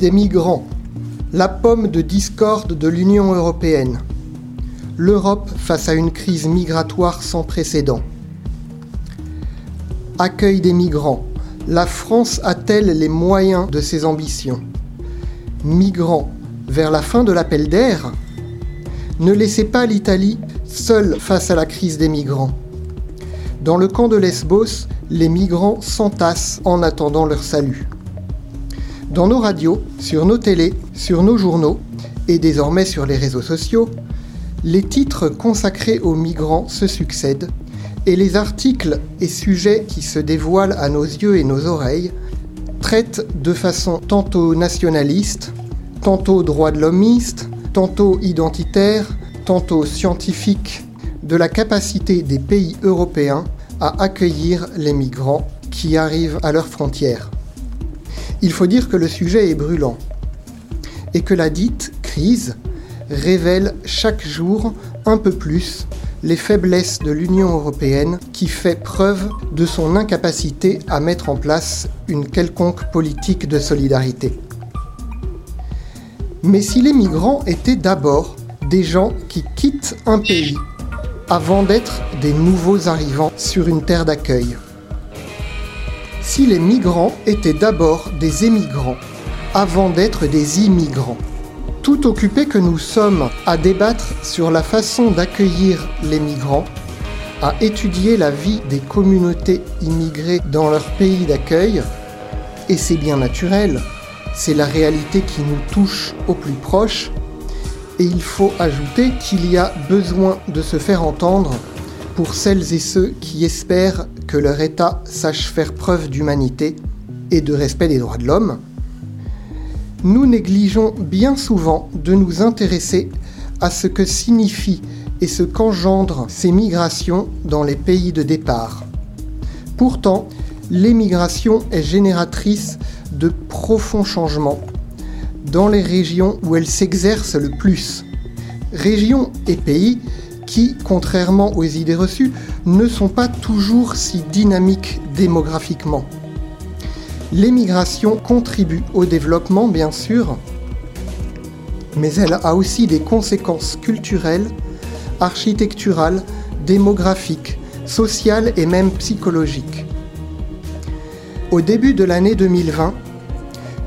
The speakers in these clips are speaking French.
des migrants, la pomme de discorde de l'Union européenne. L'Europe face à une crise migratoire sans précédent. Accueil des migrants. La France a-t-elle les moyens de ses ambitions? Migrants vers la fin de l'appel d'air? Ne laissez pas l'Italie seule face à la crise des migrants. Dans le camp de Lesbos, les migrants s'entassent en attendant leur salut. Dans nos radios, sur nos télés, sur nos journaux et désormais sur les réseaux sociaux, les titres consacrés aux migrants se succèdent et les articles et sujets qui se dévoilent à nos yeux et nos oreilles traitent de façon tantôt nationaliste, tantôt droit de l'hommiste, tantôt identitaire, tantôt scientifique, de la capacité des pays européens à accueillir les migrants qui arrivent à leurs frontières. Il faut dire que le sujet est brûlant et que la dite crise révèle chaque jour un peu plus les faiblesses de l'Union européenne qui fait preuve de son incapacité à mettre en place une quelconque politique de solidarité. Mais si les migrants étaient d'abord des gens qui quittent un pays avant d'être des nouveaux arrivants sur une terre d'accueil, si les migrants étaient d'abord des émigrants avant d'être des immigrants, tout occupés que nous sommes à débattre sur la façon d'accueillir les migrants, à étudier la vie des communautés immigrées dans leur pays d'accueil, et c'est bien naturel, c'est la réalité qui nous touche au plus proche, et il faut ajouter qu'il y a besoin de se faire entendre pour celles et ceux qui espèrent que leur État sache faire preuve d'humanité et de respect des droits de l'homme, nous négligeons bien souvent de nous intéresser à ce que signifient et ce qu'engendrent ces migrations dans les pays de départ. Pourtant, l'émigration est génératrice de profonds changements dans les régions où elle s'exerce le plus. Régions et pays qui, contrairement aux idées reçues, ne sont pas toujours si dynamiques démographiquement. L'émigration contribue au développement, bien sûr, mais elle a aussi des conséquences culturelles, architecturales, démographiques, sociales et même psychologiques. Au début de l'année 2020,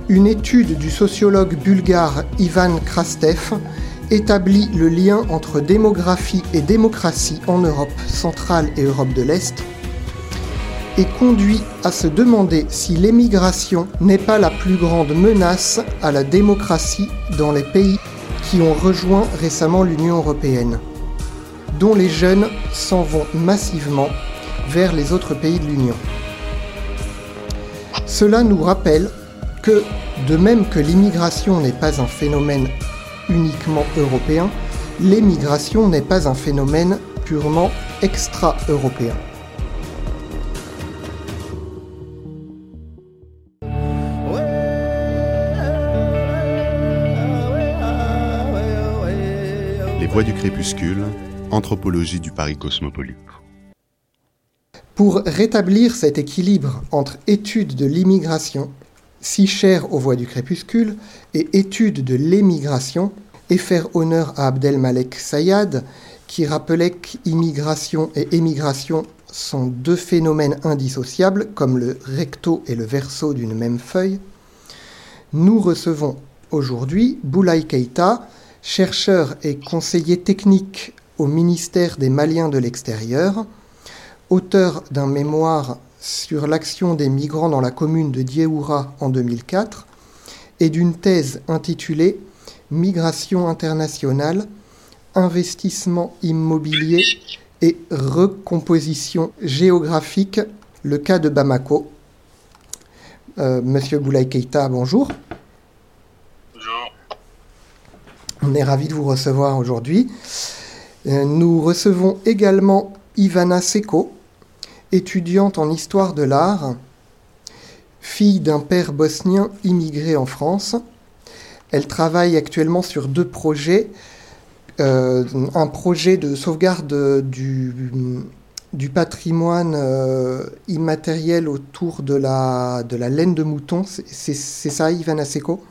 une étude du sociologue bulgare Ivan Krastev établit le lien entre démographie et démocratie en Europe centrale et Europe de l'Est et conduit à se demander si l'émigration n'est pas la plus grande menace à la démocratie dans les pays qui ont rejoint récemment l'Union européenne, dont les jeunes s'en vont massivement vers les autres pays de l'Union. Cela nous rappelle que, de même que l'immigration n'est pas un phénomène uniquement européen, l'émigration n'est pas un phénomène purement extra-européen. Les Voix du crépuscule, anthropologie du Paris cosmopolite. Pour rétablir cet équilibre entre étude de l'immigration si cher aux voix du crépuscule, et étude de l'émigration, et faire honneur à Abdelmalek Sayad, qui rappelait qu'immigration et émigration sont deux phénomènes indissociables, comme le recto et le verso d'une même feuille, nous recevons aujourd'hui Boulaye Keïta, chercheur et conseiller technique au ministère des Maliens de l'extérieur, auteur d'un mémoire sur l'action des migrants dans la commune de Dieoura en 2004 et d'une thèse intitulée Migration internationale, investissement immobilier et recomposition géographique, le cas de Bamako. Euh, Monsieur Boulaye Keita, bonjour. Bonjour. On est ravi de vous recevoir aujourd'hui. Euh, nous recevons également Ivana Seko, étudiante en histoire de l'art, fille d'un père bosnien immigré en France. Elle travaille actuellement sur deux projets. Euh, un projet de sauvegarde du, du patrimoine euh, immatériel autour de la, de la laine de mouton. C'est ça, Ivana Seko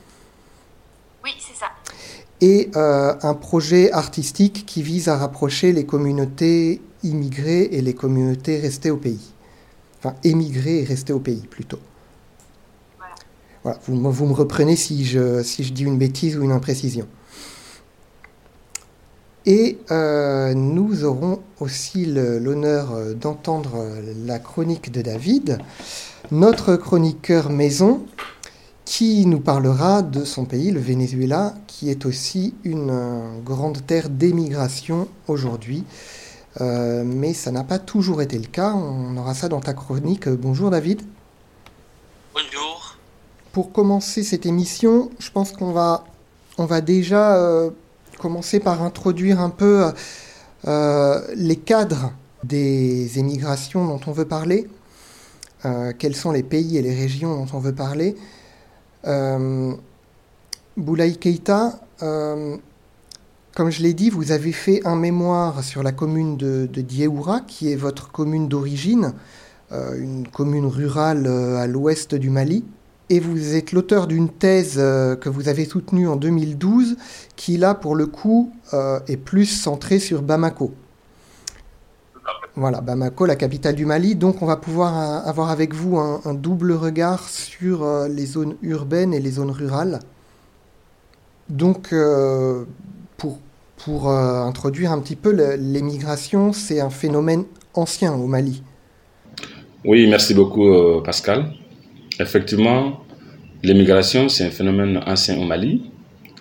et un projet artistique qui vise à rapprocher les communautés immigrées et les communautés restées au pays. Enfin, émigrées et restées au pays plutôt. Voilà, vous, vous, me reprenez si je, si je dis une bêtise ou une imprécision. Et euh, nous aurons aussi l'honneur euh, d'entendre la chronique de David, notre chroniqueur maison, qui nous parlera de son pays, le Venezuela, qui est aussi une euh, grande terre d'émigration aujourd'hui. Mais ça n'a pas toujours été le cas. On aura ça dans ta chronique. Bonjour David. Bonjour. Pour commencer cette émission, je pense qu'on va, on va déjà commencer par introduire un peu euh, les cadres des émigrations dont on veut parler, euh, quels sont les pays et les régions dont on veut parler. Euh, Boulaye Keita, euh, comme je l'ai dit, vous avez fait un mémoire sur la commune de, de Dieoura, qui est votre commune d'origine, une commune rurale à l'ouest du Mali et vous êtes l'auteur d'une thèse euh, que vous avez soutenue en 2012 qui là pour le coup euh, est plus centrée sur Bamako. Voilà, Bamako, la capitale du Mali. Donc on va pouvoir euh, avoir avec vous un, double regard sur les zones urbaines et les zones rurales. Donc pour, pour introduire un petit peu l'émigration, c'est un phénomène ancien au Mali. Oui, merci beaucoup Pascal. Effectivement, L'immigration, c'est un phénomène ancien au Mali,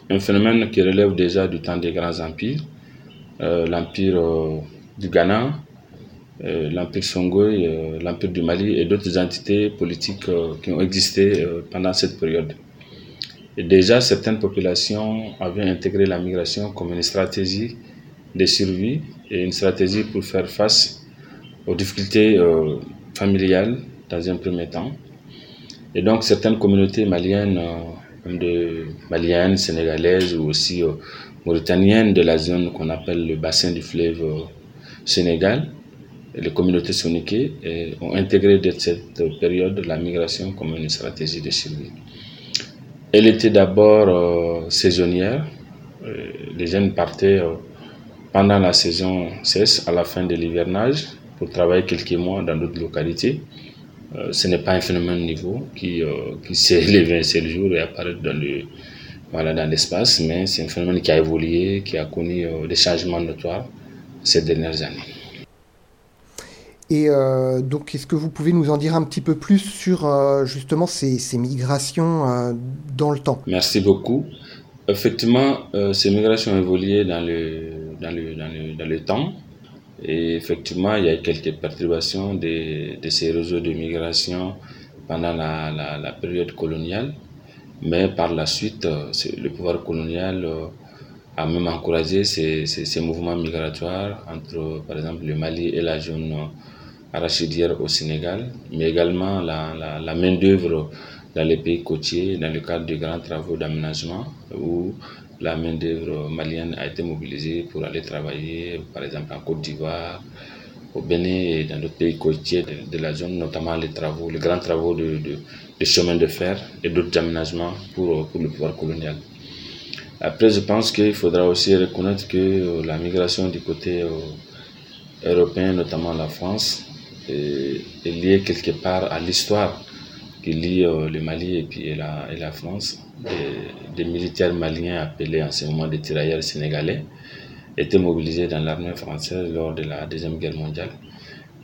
un phénomène qui relève déjà du temps des grands empires, euh, l'empire euh, du Ghana, euh, l'empire Songhai, l'empire du Mali et d'autres entités politiques qui ont existé pendant cette période. Déjà, certaines populations avaient intégré la migration comme une stratégie de survie et une stratégie pour faire face aux difficultés familiales dans un premier temps et donc certaines communautés maliennes, euh, sénégalaises ou aussi euh, mauritaniennes de la zone qu'on appelle le bassin du fleuve euh, Sénégal, les communautés soniquées ont intégré de cette période la migration comme une stratégie de survie. Elle était d'abord saisonnière. les jeunes partaient pendant la saison cesse, à la fin de l'hivernage, pour travailler quelques mois dans d'autres localités. Euh, ce n'est pas un phénomène nouveau qui, euh, qui s'est élevé un seul jour et apparaît dans le voilà, dans l'espace, mais c'est un phénomène qui a évolué, qui a connu euh, des changements notoires ces dernières années. Et donc, est-ce que vous pouvez nous en dire un petit peu plus sur justement ces, migrations dans le temps? Merci beaucoup. Effectivement, ces migrations ont évolué dans le, dans le, dans le, dans le temps. Et effectivement, il y a eu quelques perturbations de, ces réseaux de migration pendant la, période coloniale. Mais par la suite, euh, le pouvoir colonial euh, a même encouragé ces, ces, ces, mouvements migratoires entre, par exemple, le Mali et la zone arachidière au Sénégal, mais également la, la, main-d'œuvre dans les pays côtiers dans le cadre de grands travaux d'aménagement où la main-d'œuvre malienne a été mobilisée pour aller travailler, par exemple, en Côte d'Ivoire, au Bénin et dans d'autres pays côtiers de, la zone, notamment les travaux, les grands travaux de, de, de chemin de fer et d'autres aménagements pour, pour le pouvoir colonial. Après, je pense qu'il faudra aussi reconnaître que euh, la migration du côté euh, européen, notamment la France, est, liée quelque part à l'histoire qui lie euh, le Mali et, puis, la, France. Des, militaires maliens appelés en ce moment des tirailleurs sénégalais étaient mobilisés dans l'armée française lors de la Deuxième Guerre mondiale.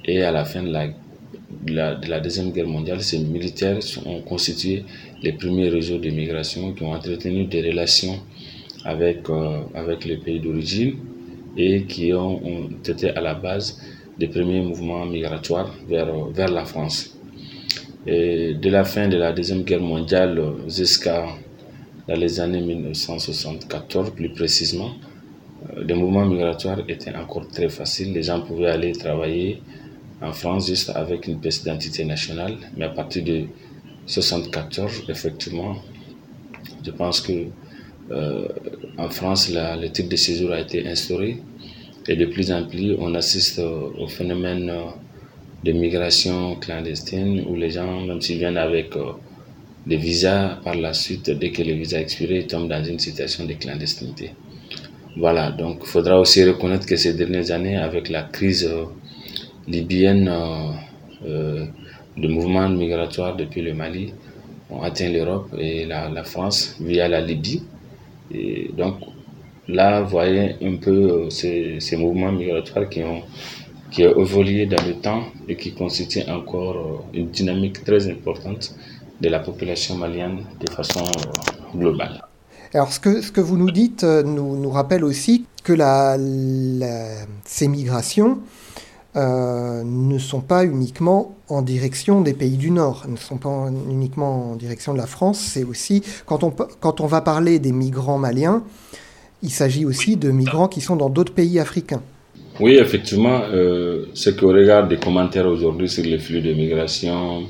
Et à la fin de la Deuxième Guerre mondiale, ces militaires ont constitué les premiers réseaux de migration qui ont entretenu des relations avec, euh, avec les pays d'origine et qui ont, ont, été à la base des premiers mouvements migratoires vers, vers la France. Et de la fin de la Deuxième Guerre mondiale jusqu'à les années 1974 plus précisément, les mouvements migratoires étaient encore très faciles. Les gens pouvaient aller travailler en France juste avec une pièce d'identité nationale. Mais à partir de 1974, effectivement, je pense que euh, en France, la, le titre de séjour a été instauré. Et de plus en plus, on assiste au phénomène de migration clandestine où les gens, même s'ils viennent avec euh, des visas par la suite, dès que les visas expirent, ils tombent dans une situation de clandestinité. Voilà, donc il faudra aussi reconnaître que ces dernières années, avec la crise euh, libyenne, euh, de mouvements migratoires depuis le Mali ont atteint l'Europe et la, France via la Libye. Et donc là, vous voyez un peu ces, ces mouvements migratoires qui ont qui évolué dans le temps et qui constitue encore une dynamique très importante de la population malienne de façon globale. Alors ce que, ce que vous nous dites euh, nous, nous rappelle aussi que la, ces migrations euh, ne sont pas uniquement en direction des pays du Nord, ne sont pas uniquement en direction de la France, c'est aussi, quand on, quand on va parler des migrants maliens, il s'agit aussi de migrants qui sont dans d'autres pays africains. Oui, effectivement, euh, ce que regarde des commentaires aujourd'hui sur les flux de migration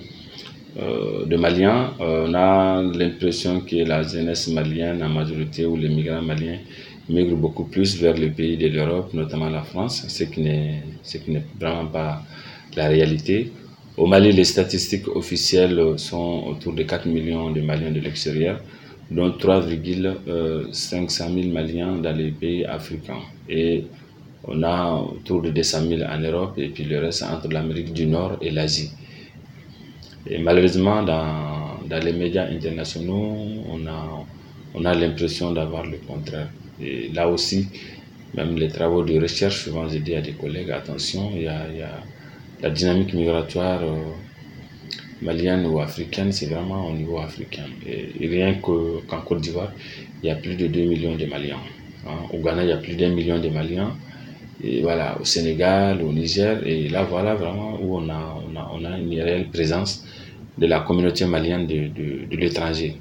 euh, de Maliens, on a l'impression que la jeunesse malienne, en majorité, ou les migrants maliens, migrent beaucoup plus vers les pays de l'Europe, notamment la France, ce qui n'est vraiment pas la réalité. Au Mali, les statistiques officielles sont autour de 4 millions de Maliens de l'extérieur, dont 3,500 000 Maliens dans les pays africains. Et on a autour de 200 000 en Europe et puis le reste entre l'Amérique du Nord et l'Asie. Et malheureusement, dans, dans, les médias internationaux, on a, on a l'impression d'avoir le contraire. Et là aussi, même les travaux de recherche, souvent je dis à des collègues, attention, il y a, il y a la dynamique migratoire euh, malienne ou africaine, c'est vraiment au niveau africain. Et, rien qu'en Côte d'Ivoire, il y a plus de 2 millions de Maliens. Hein. Au Ghana, il y a plus d'un million de Maliens et voilà, au Sénégal, au Niger. Et là, voilà vraiment où on a, on a, on a une réelle présence de la communauté malienne de, de, de l'étranger.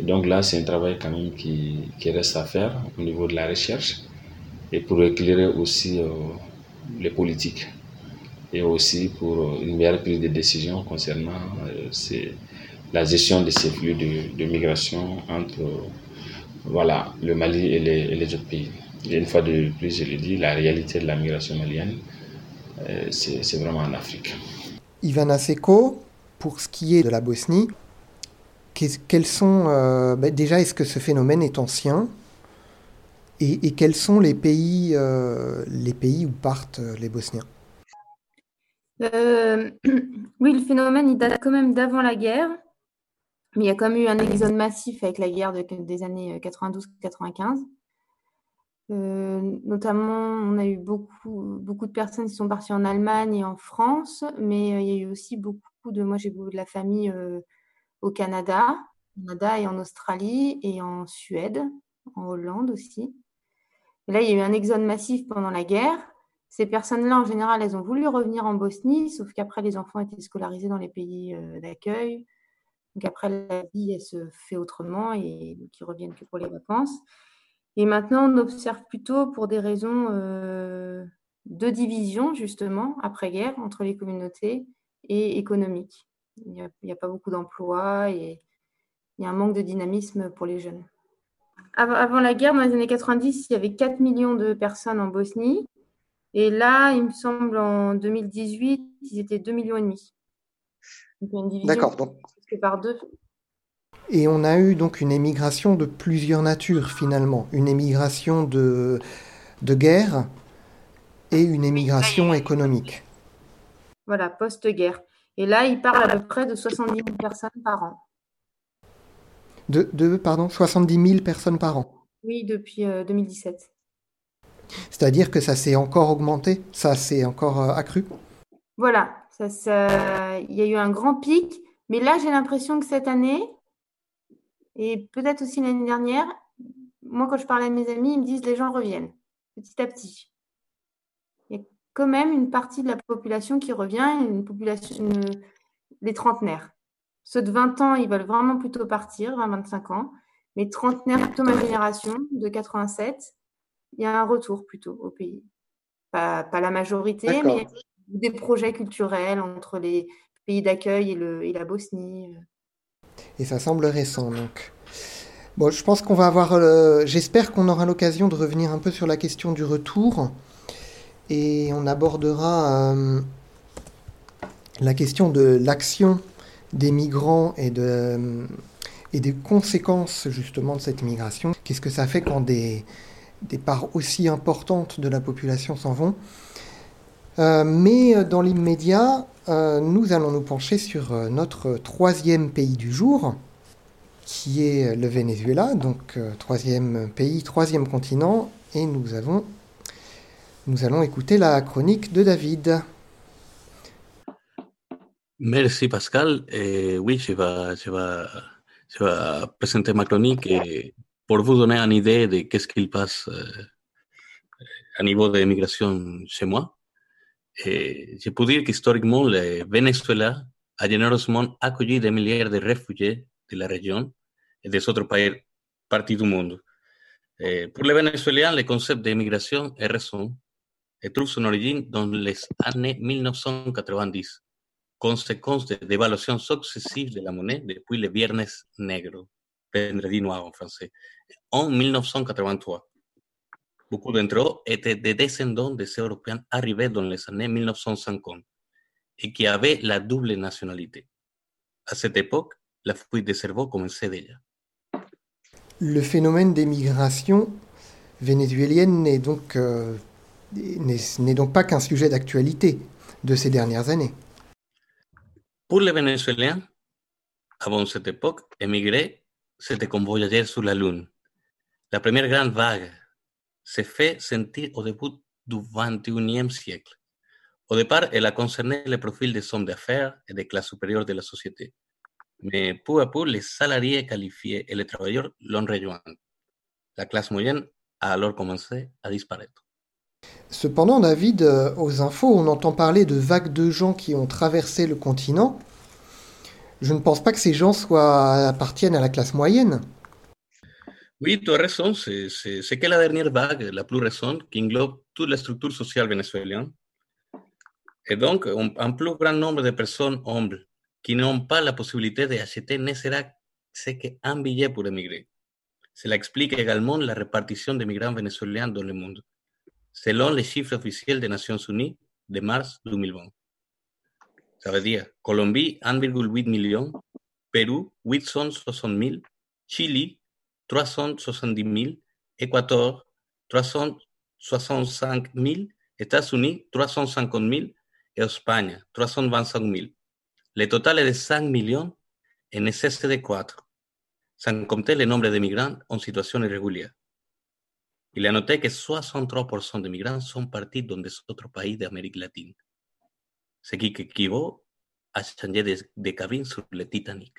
Donc là, c'est un travail quand même qui, qui, reste à faire au niveau de la recherche et pour éclairer aussi euh, les politiques et aussi pour euh, une meilleure prise de décision concernant euh, la gestion de ces flux de, migration entre voilà, le Mali et les, et autres pays. Et une fois de plus, je le dis, la réalité de la migration malienne, euh, c'est vraiment en Afrique. Ivana Seko, pour ce qui est de la Bosnie, quels sont, euh, ben déjà, est-ce que ce phénomène est ancien? Et, quels sont les pays, euh, les pays où partent les Bosniens? Oui, le phénomène, il date quand même d'avant la guerre. Mais il y a quand même eu un exode massif avec la guerre de, des années 92-95. Euh, notamment, on a eu beaucoup, de personnes qui sont parties en Allemagne et en France, mais euh, il y a eu aussi beaucoup de. Moi, j'ai beaucoup de la famille euh, au Canada, Canada et en Australie et en Suède, en Hollande aussi. Et là, il y a eu un exode massif pendant la guerre. Ces personnes-là, en général, elles ont voulu revenir en Bosnie, sauf qu'après, les enfants étaient scolarisés dans les pays d'accueil. Donc après, la vie, elle se fait autrement et qui reviennent que pour les vacances. Et maintenant, on observe plutôt pour des raisons euh, de division, justement, après-guerre, entre les communautés et économiques. Il n'y a, pas beaucoup d'emplois et il y a un manque de dynamisme pour les jeunes. Avant, la guerre, dans les années 90, il y avait 4 millions de personnes en Bosnie. Et là, il me semble, en 2018, ils étaient 2 millions et demi. D'accord. Donc, par deux. Et on a eu donc une émigration de plusieurs natures finalement, une émigration de, de guerre et une émigration économique. Voilà, post-guerre. Et là, il parle à peu près de 70 000 personnes par an. De, de pardon, 70 000 personnes par an Oui, depuis 2017. C'est-à-dire que ça s'est encore augmenté, ça s'est encore euh, accru Voilà, ça, ça, il y a eu un grand pic, mais là j'ai l'impression que cette année, et peut-être aussi l'année dernière, moi, quand je parlais à mes amis, ils me disent les gens reviennent petit à petit. Il y a quand même une partie de la population qui revient, une population, les trentenaires. Ceux de 20 ans, ils veulent vraiment plutôt partir, 20-25 ans. Mais trentenaires, plutôt ma génération, de 87, il y a un retour plutôt au pays. Pas, pas la majorité, mais des projets culturels entre les pays d'accueil et, et la Bosnie. Et ça semble récent, donc. Bon, je pense qu'on va avoir. Euh, j'espère qu'on aura l'occasion de revenir un peu sur la question du retour. Et on abordera euh, la question de l'action des migrants et, de, et des conséquences justement de cette migration. Qu'est-ce que ça fait quand des, des parts aussi importantes de la population s'en vont euh, mais dans l'immédiat, euh, nous allons nous pencher sur euh, notre troisième pays du jour, qui est le Venezuela, donc troisième pays, troisième continent, et nous, avons, nous allons écouter la chronique de David. Merci Pascal. Et oui, je vais, je, vais, je vais présenter ma chronique et pour vous donner une idée de qu'est-ce qu'il passe à niveau de migration chez moi. Et je peux dire qu'historiquement, le Venezuela a généreusement accueilli des milliers de réfugiés de la région et des autres pays, parties du monde. Et pour les Vénézuéliens, le concept d'immigration est récent et trouve son origine dans les années 1990, conséquence de dévaluation successive de la monnaie depuis le Viernes Negro, vendredi noir en français, en 1983. Beaucoup d'entre eux étaient des descendants des Européens arrivés dans les années 1950 et qui avaient la double nationalité. À cette époque, la fuite des cerveaux commençait déjà. Le phénomène d'émigration vénézuélienne n'est donc, euh, n'est donc pas qu'un sujet d'actualité de ces dernières années. Pour les Vénézuéliens, avant cette époque, émigrer, c'était comme voyager sur la Lune. La première grande vague se fait sentir au début du XXIe siècle. Au départ, elle a concerné le profil des hommes d'affaires et des classes supérieures de la société. Mais peu à peu, les salariés qualifiés et les travailleurs l'ont rejoint. La classe moyenne a alors commencé à disparaître. Cependant, David, euh, aux infos, on entend parler de vagues de gens qui ont traversé le continent. Je ne pense pas que ces gens soient, appartiennent à la classe moyenne. Oui, tu as raison. C'est que la dernière vague, la plus récente, qui englobe toute la structure sociale vénézuélienne. Et donc, un, plus grand nombre de personnes humbles qui n'ont pas la possibilité d'acheter ne sera qu'un billet pour émigrer. Cela explique également la répartition des migrants vénézuéliens dans le monde, selon les chiffres officiels des Nations Unies de mars 2020. Ça veut dire Colombie, 1,8 million, Pérou, 860 000, Chili, 370 000, Équateur 365 000, États-Unis 350 000 et Espagne 325 000. Le total est de 5 millions ne cesse de croître, sans compter le nombre de migrants en situation irrégulière. Il a noté que 63% des migrants sont partis dans des autres pays d'Amérique latine, ce qui équivaut à changer de, de cabine sur le Titanic.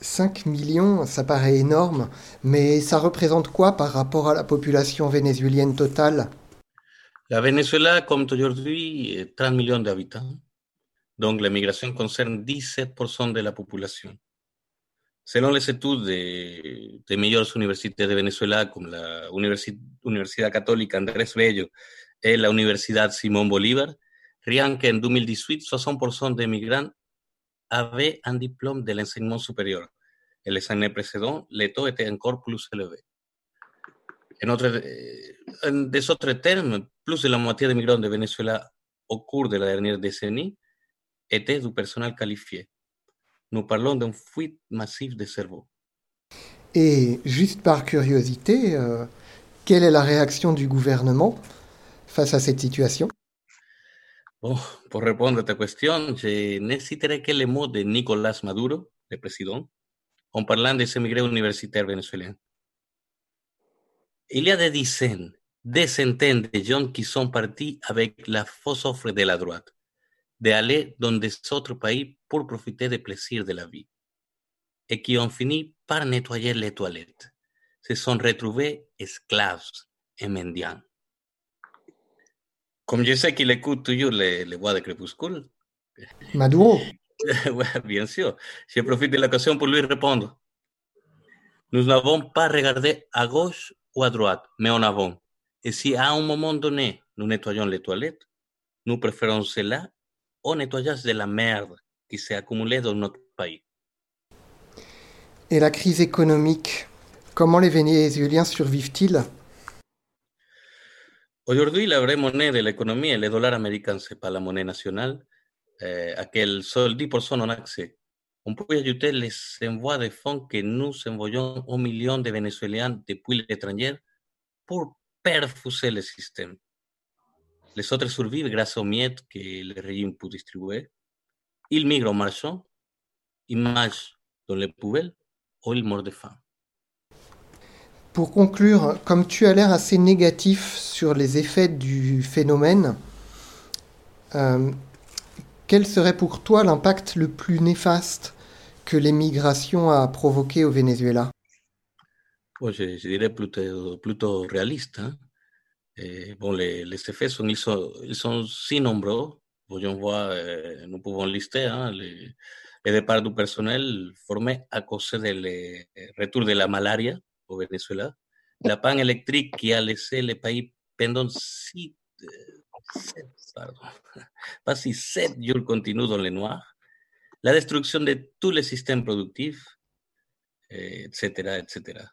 5 millions, ça paraît énorme, mais ça représente quoi par rapport à la population vénézuélienne totale? La Venezuela compte aujourd'hui 30 millions d'habitants, donc la migration concerne 17% de la population. Selon les études des, des meilleures universités de Venezuela, comme la Universi Universidad Católica Andrés Bello et la Universidad Simón Bolívar, rien qu'en 2018, 60% des migrants avait un diplôme de l'enseignement supérieur. Et les années précédentes, le taux était encore plus élevé. En, autre, en des autres termes, plus de la moitié des migrants de Venezuela au cours de la dernière décennie étaient du personnel qualifié. Nous parlons d'une fuite massive de cerveau. Et juste par curiosité, euh, quelle est la réaction du gouvernement face à cette situation? Bon, pour répondre à ta question, je n'hésiterai que le de Nicolás Maduro, le président, en parlant des émigrés universitaires vénézuéliens. Il y a des dizaines, des centaines de gens qui sont partis avec la fausse offre de la droite, d'aller dans des autres pays pour profiter des plaisirs de la vie, et qui ont fini par nettoyer les toilettes, se sont retrouvés esclaves et mendiants. Comme je sais qu'il écoute toujours les, les voix de Crépuscule. Maduro. bien sûr. Je profite de l'occasion pour lui répondre. Nous n'avons pas regardé à gauche ou à droite, mais en avant. Et si à un moment donné, nous nettoyons les toilettes, nous préférons cela au nettoyage de la merde qui s'est accumulée dans notre pays. Et la crise économique, comment les Vénézuéliens survivent-ils? Aujourd'hui, la vraie monnaie de l'économie est le dollar américain, c'est pas la monnaie nationale. euh, à quel seul 10% ont accès. On peut ajouter les envois de fonds que nous envoyons aux millions de Vénézuéliens depuis l'étranger pour perfuser le système. Les autres survivent grâce aux miettes que le régime peut distribuer. Ils migrent en marchant, ils mangent dans les poubelles ou ils meurent de faim. Pour conclure, comme tu as l'air assez négatif sur les effets du phénomène, euh, quel serait pour toi l'impact le plus néfaste que l'émigration a provoqué au Venezuela? Pues je, dirais plutôt, réaliste. Hein? Et bon, les, effets sont ils, sont, ils sont si nombreux. Voyons voir, euh, nous pouvons lister hein, les, les départs du personnel formés à cause du retour de la malaria au Venezuela, la panne électrique qui a laissé le pays pendant six, sept, pardon, pas si sept jours continus dans le noir, la destruction de tous les systèmes productifs, etc., etc.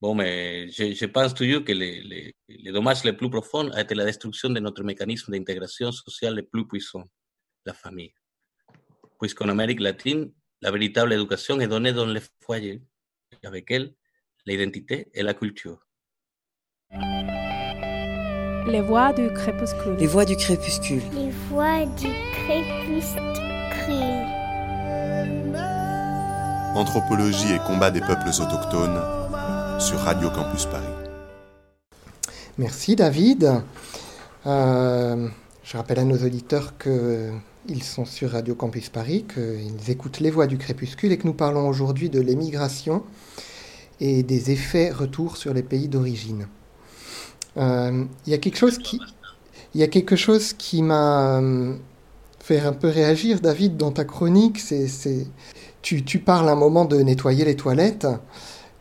Bon, mais je, je pense que le, le, le, dommage le plus profond a été la destruction de notre mécanisme d'intégration sociale le plus puissant, la famille. Puisqu'en Amérique latine, la véritable éducation est donnée dans les foyers, avec elle, l'identité et la culture. Les voix du crépuscule. Les voix du crépuscule. Les voix du crépuscule. Anthropologie et combat des peuples autochtones sur Radio Campus Paris. Merci David. Euh, je rappelle à nos auditeurs qu'ils sont sur Radio Campus Paris, qu'ils écoutent les voix du crépuscule et que nous parlons aujourd'hui de l'émigration et des effets retour sur les pays d'origine. Euh, il y a quelque chose qui, il y a quelque chose qui m'a euh, fait un peu réagir, David, dans ta chronique. C'est, tu, tu parles un moment de nettoyer les toilettes.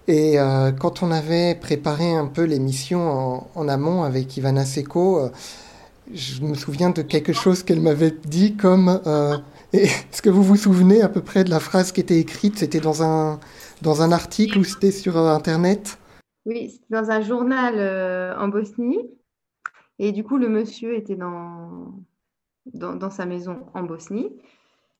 Et euh, quand on avait préparé un peu l'émission en, amont avec Ivana euh, je me souviens de quelque chose qu'elle m'avait dit comme Est-ce que vous vous souvenez à peu près de la phrase qui était écrite? C'était dans un, dans un article ou c'était sur Internet? Oui, c'était dans un journal euh, en Bosnie. Et du coup, le monsieur était dans, dans, dans sa maison en Bosnie.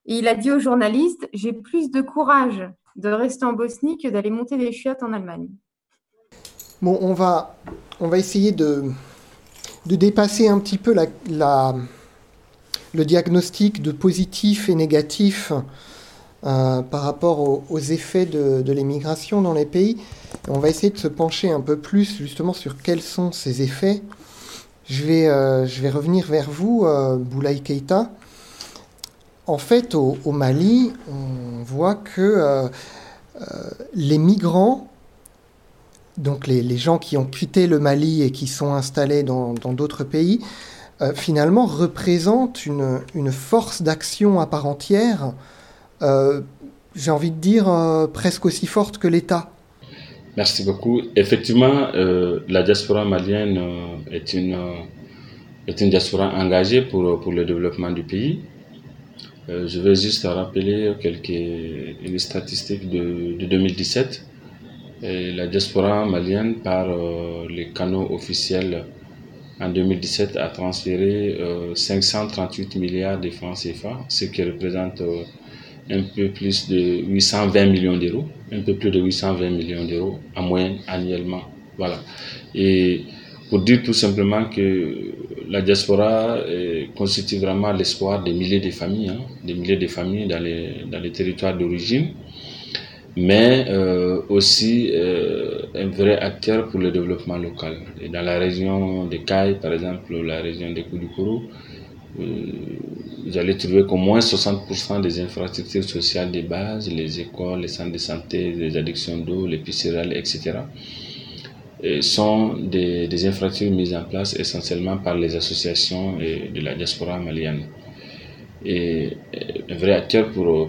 Et il a dit aux journalistes J'ai plus de courage de rester en Bosnie que d'aller monter des chiottes en Allemagne. Bon, on va, on va essayer de, de dépasser un petit peu la, la, le diagnostic de positif et négatif euh, par rapport aux, effets de, l'émigration dans les pays. On va essayer de se pencher un peu plus justement sur quels sont ces effets. Je vais, euh, je vais revenir vers vous, euh, Boulaye Keita. En fait, au, Mali, on voit que euh, les migrants, donc les, les, gens qui ont quitté le Mali et qui sont installés dans d'autres pays, finalement représentent une, une force d'action à part entière, j'ai envie de dire euh, presque aussi forte que l'État. Merci beaucoup. Effectivement, la diaspora malienne est une, est une diaspora engagée pour, pour le développement du pays. Euh, je vais juste rappeler quelques statistiques de, de 2017. Et la diaspora malienne, par euh, les canaux officiels, en 2017 a transféré euh, 538 milliards de francs CFA, ce qui représente euh, un peu plus de 820 millions d'euros, un peu plus de 820 millions d'euros en moyenne annuellement. Voilà. Et pour dire tout simplement que la diaspora euh, constitue vraiment l'espoir des milliers de familles, hein, des milliers de familles dans les, dans les territoires d'origine, mais euh, aussi euh, un vrai acteur pour le développement local. Et dans la région de Caille, par exemple, la région de Koudoukoro, vous allez trouver qu'au moins 60% des infrastructures sociales de base, les écoles, les centres de santé, les addictions d'eau, les piscines, etc., sont des, infrastructures mises en place essentiellement par les associations de la diaspora malienne. Et un vrai acteur pour,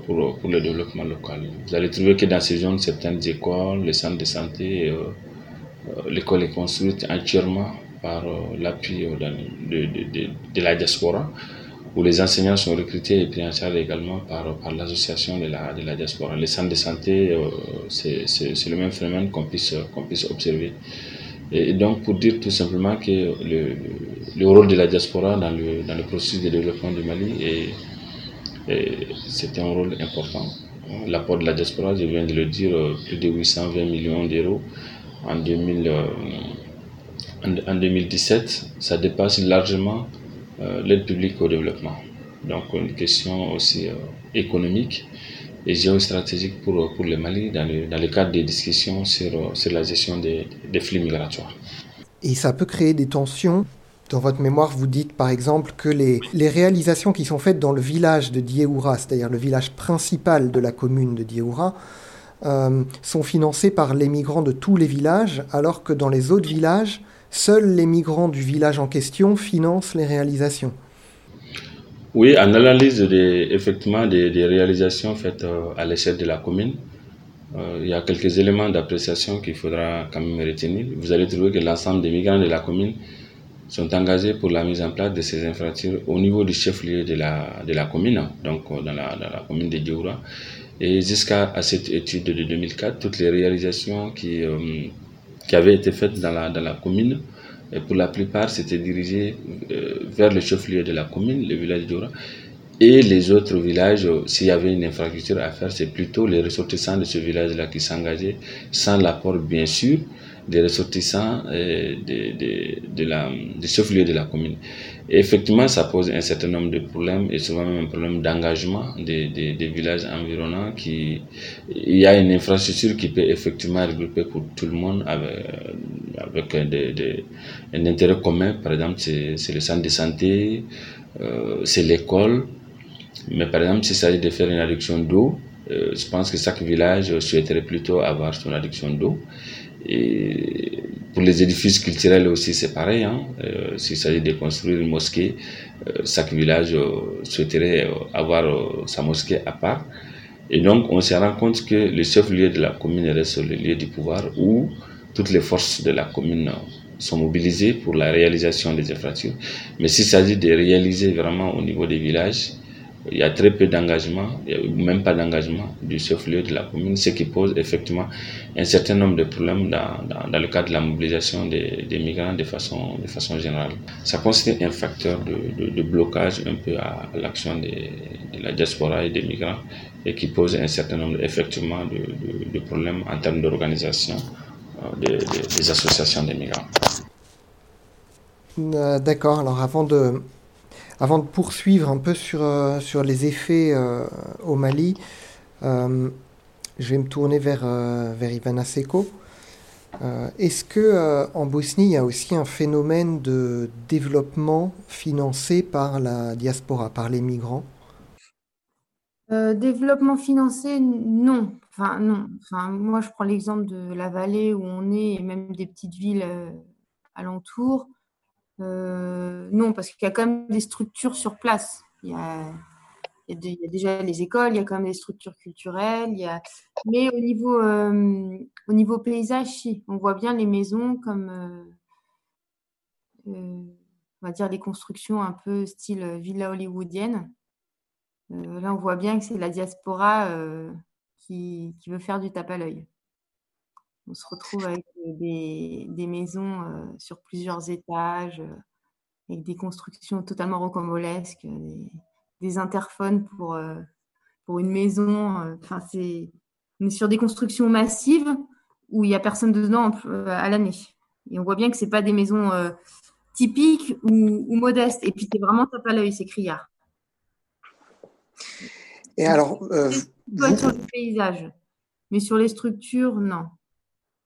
le développement local. Vous allez trouver que dans ces zones, certaines écoles, les centres de santé, euh, l'école est construite entièrement par euh, l'appui de, de, de, de, la diaspora, où les enseignants sont recrutés et pris en charge également par, par l'association de la, de la diaspora. Les centres de santé, euh, c'est le même phénomène qu'on puisse, qu'on puisse observer. Et donc, pour dire tout simplement que le, le rôle de la diaspora dans le, dans le processus de développement du Mali est, Et c'était un rôle important. L'apport de la diaspora, je viens de le dire, plus de 820 millions d'euros en, 2000, en 2017, ça dépasse largement l'aide publique au développement. Donc une question aussi économique et géostratégique pour, pour le Mali dans le, dans le cadre des discussions sur, sur la gestion des, des flux migratoires. Et ça peut créer des tensions dans votre mémoire, vous dites par exemple que les, les, réalisations qui sont faites dans le village de Dieoura, c'est-à-dire le village principal de la commune de Dieoura, euh, sont financées par les migrants de tous les villages, alors que dans les autres villages, seuls les migrants du village en question financent les réalisations. Oui, en analyse des, effectivement des, réalisations faites euh, à l'échelle de la commune, euh, il y a quelques éléments d'appréciation qu'il faudra quand même retenir. Vous allez trouver que l'ensemble des migrants de la commune sont engagés pour la mise en place de ces infrastructures au niveau du chef-lieu de la, de la commune, donc euh, dans la, commune de Dioura. Et jusqu'à cette étude de 2004, toutes les réalisations qui, qui avaient été faites dans la, dans la commune et pour la plupart, c'était dirigé euh, vers le chef-lieu de la commune, le village d'Ora. Et les autres villages, euh, s'il y avait une infrastructure à faire, c'est plutôt les ressortissants de ce village-là qui s'engageaient, sans l'apport, bien sûr, des ressortissants de, de, de la, du chef-lieu de la commune. Et effectivement, ça pose un certain nombre de problèmes et souvent même un problème d'engagement des, des, des, villages environnants. Qui, il y a une infrastructure qui peut effectivement regrouper pour tout le monde avec, avec un, des, un intérêt commun. Par exemple, c'est le centre de santé, euh, c'est l'école. Mais par exemple, s'il s'agit de faire une adduction d'eau, euh, je pense que chaque village souhaiterait plutôt avoir son adduction d'eau. Et pour les édifices culturels aussi, c'est pareil. Hein. Euh, S'il s'agit de construire une mosquée, euh, chaque village euh, souhaiterait avoir euh, sa mosquée à part. Et donc, on se rend compte que le chef-lieu de la commune reste le lieu du pouvoir où toutes les forces de la commune sont mobilisées pour la réalisation des infrastructures. Mais s'il s'agit de réaliser vraiment au niveau des villages, il y a très peu d'engagement, même pas d'engagement du chef-lieu de la commune, ce qui pose effectivement un certain nombre de problèmes dans, dans, le cadre de la mobilisation des, migrants de façon, de façon générale. Ça constitue un facteur de, de, blocage un peu à, à l'action de la diaspora et des migrants et qui pose un certain nombre effectivement de, de problèmes en termes d'organisation euh, des, des associations des migrants. Euh, d'accord, alors avant de, avant de poursuivre un peu sur, euh, sur les effets euh, au Mali, euh, je vais me tourner vers, vers Ivana Seko. Est-ce que en Bosnie, il y a aussi un phénomène de développement financé par la diaspora, par les migrants? Développement financé, non. Enfin, non. Enfin, moi, je prends l'exemple de la vallée où on est et même des petites villes alentours. Euh, non, parce qu'il y a quand même des structures sur place. Il y, a, déjà les écoles, il y a quand même des structures culturelles. Mais au niveau, euh, au niveau paysage. On voit bien les maisons comme, euh, on va dire, les constructions un peu style villa hollywoodienne. là, on voit bien que c'est la diaspora qui, qui, veut faire du tape à l'œil on se retrouve avec des, des maisons euh, sur plusieurs étages, euh, avec des constructions totalement rocambolesques, des, des interphones pour, euh, pour une maison. Enfin, c'est on est sur des constructions massives où il n'y a personne dedans à l'année. Et on voit bien que ce pas des maisons typiques ou, ou, modestes. Et puis, c'est vraiment tape à l'œil, c'est criard. Et alors, euh, vous... sur le paysage, mais sur les structures, non.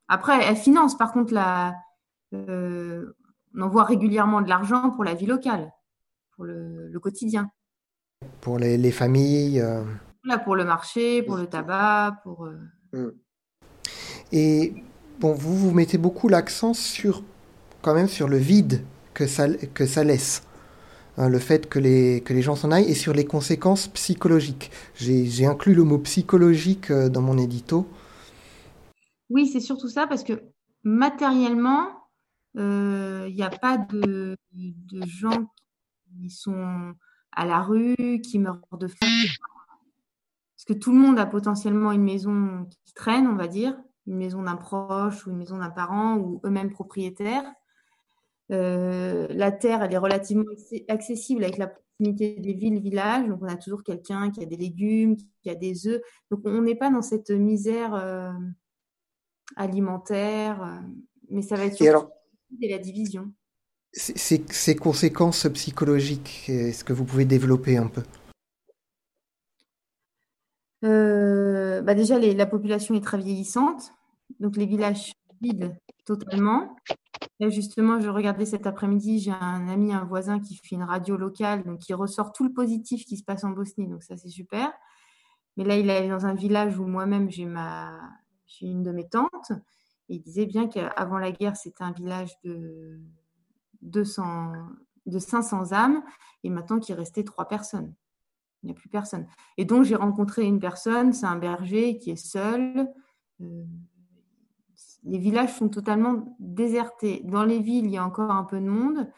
Après, elle finance, par contre, la, euh, on envoie régulièrement de l'argent pour la vie locale, pour le, le quotidien. Pour les, les familles euh... Là, Pour le marché, pour le tabac, pour... Euh... Mm. Et bon, vous, vous mettez beaucoup l'accent sur, quand même, sur le vide que ça, que ça laisse. Hein, le fait que les, que les gens s'en aillent et sur les conséquences psychologiques. J'ai inclus le mot psychologique euh, dans mon édito. Oui, c'est surtout ça parce que matériellement, il euh, n'y a pas de, de, gens qui sont à la rue, qui meurent de faim. Parce que tout le monde a potentiellement une maison qui traîne, on va dire, une maison d'un proche ou une maison d'un parent ou eux-mêmes propriétaires. Euh, la terre, elle est relativement accessible avec la proximité des villes, villages. Donc, on a toujours quelqu'un qui a des légumes, qui a des œufs. Donc, on n'est pas dans cette misère euh, alimentaire, euh, mais ça va être alors, la division. ces conséquences psychologiques, est-ce que vous pouvez développer un peu? Euh, bah Déjà, la population est très vieillissante. Donc, les villages vides totalement. justement, je regardais cet après-midi, j'ai un ami, un voisin qui fait une radio locale, donc qui ressort tout le positif qui se passe en Bosnie, donc ça c'est super. Mais là, il est dans un village où moi-même j'ai ma, j'ai une de mes tantes, il disait bien qu'avant la guerre, c'était un village de 200, de 500 âmes, et maintenant qu'il restait trois personnes. Il n'y a plus personne. Et donc, j'ai rencontré une personne, c'est un berger qui est seul. Euh, les villages sont totalement désertés. Dans les villes, il y a encore un peu de monde,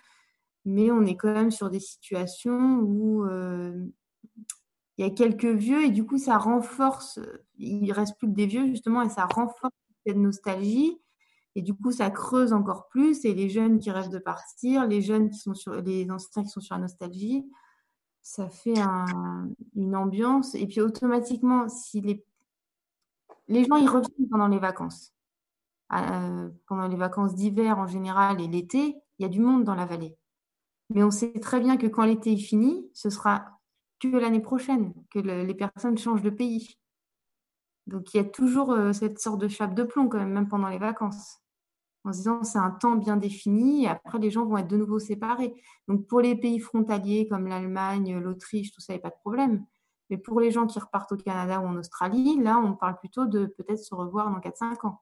mais on est quand même sur des situations où euh, il y a quelques vieux et du coup, ça renforce, il reste plus que des vieux justement, et ça renforce cette nostalgie. Et du coup, ça creuse encore plus. Et les jeunes qui rêvent de partir, les jeunes qui sont sur, les anciens qui sont sur la nostalgie, ça fait une ambiance. Et puis automatiquement, si les, les gens ils reviennent pendant les vacances, euh, pendant les vacances d'hiver en général et l'été, il y a du monde dans la vallée. Mais on sait très bien que quand l'été est fini, ce sera que l'année prochaine que les personnes changent de pays. Donc il y a toujours euh, cette sorte de chape de plomb quand même, même pendant les vacances. En se disant c'est un temps bien défini et après les gens vont être de nouveau séparés. Donc pour les pays frontaliers comme l'Allemagne, l'Autriche, tout ça, il n'y a pas de problème. Mais pour les gens qui repartent au Canada ou en Australie, là on parle plutôt de peut-être se revoir dans 4-5 ans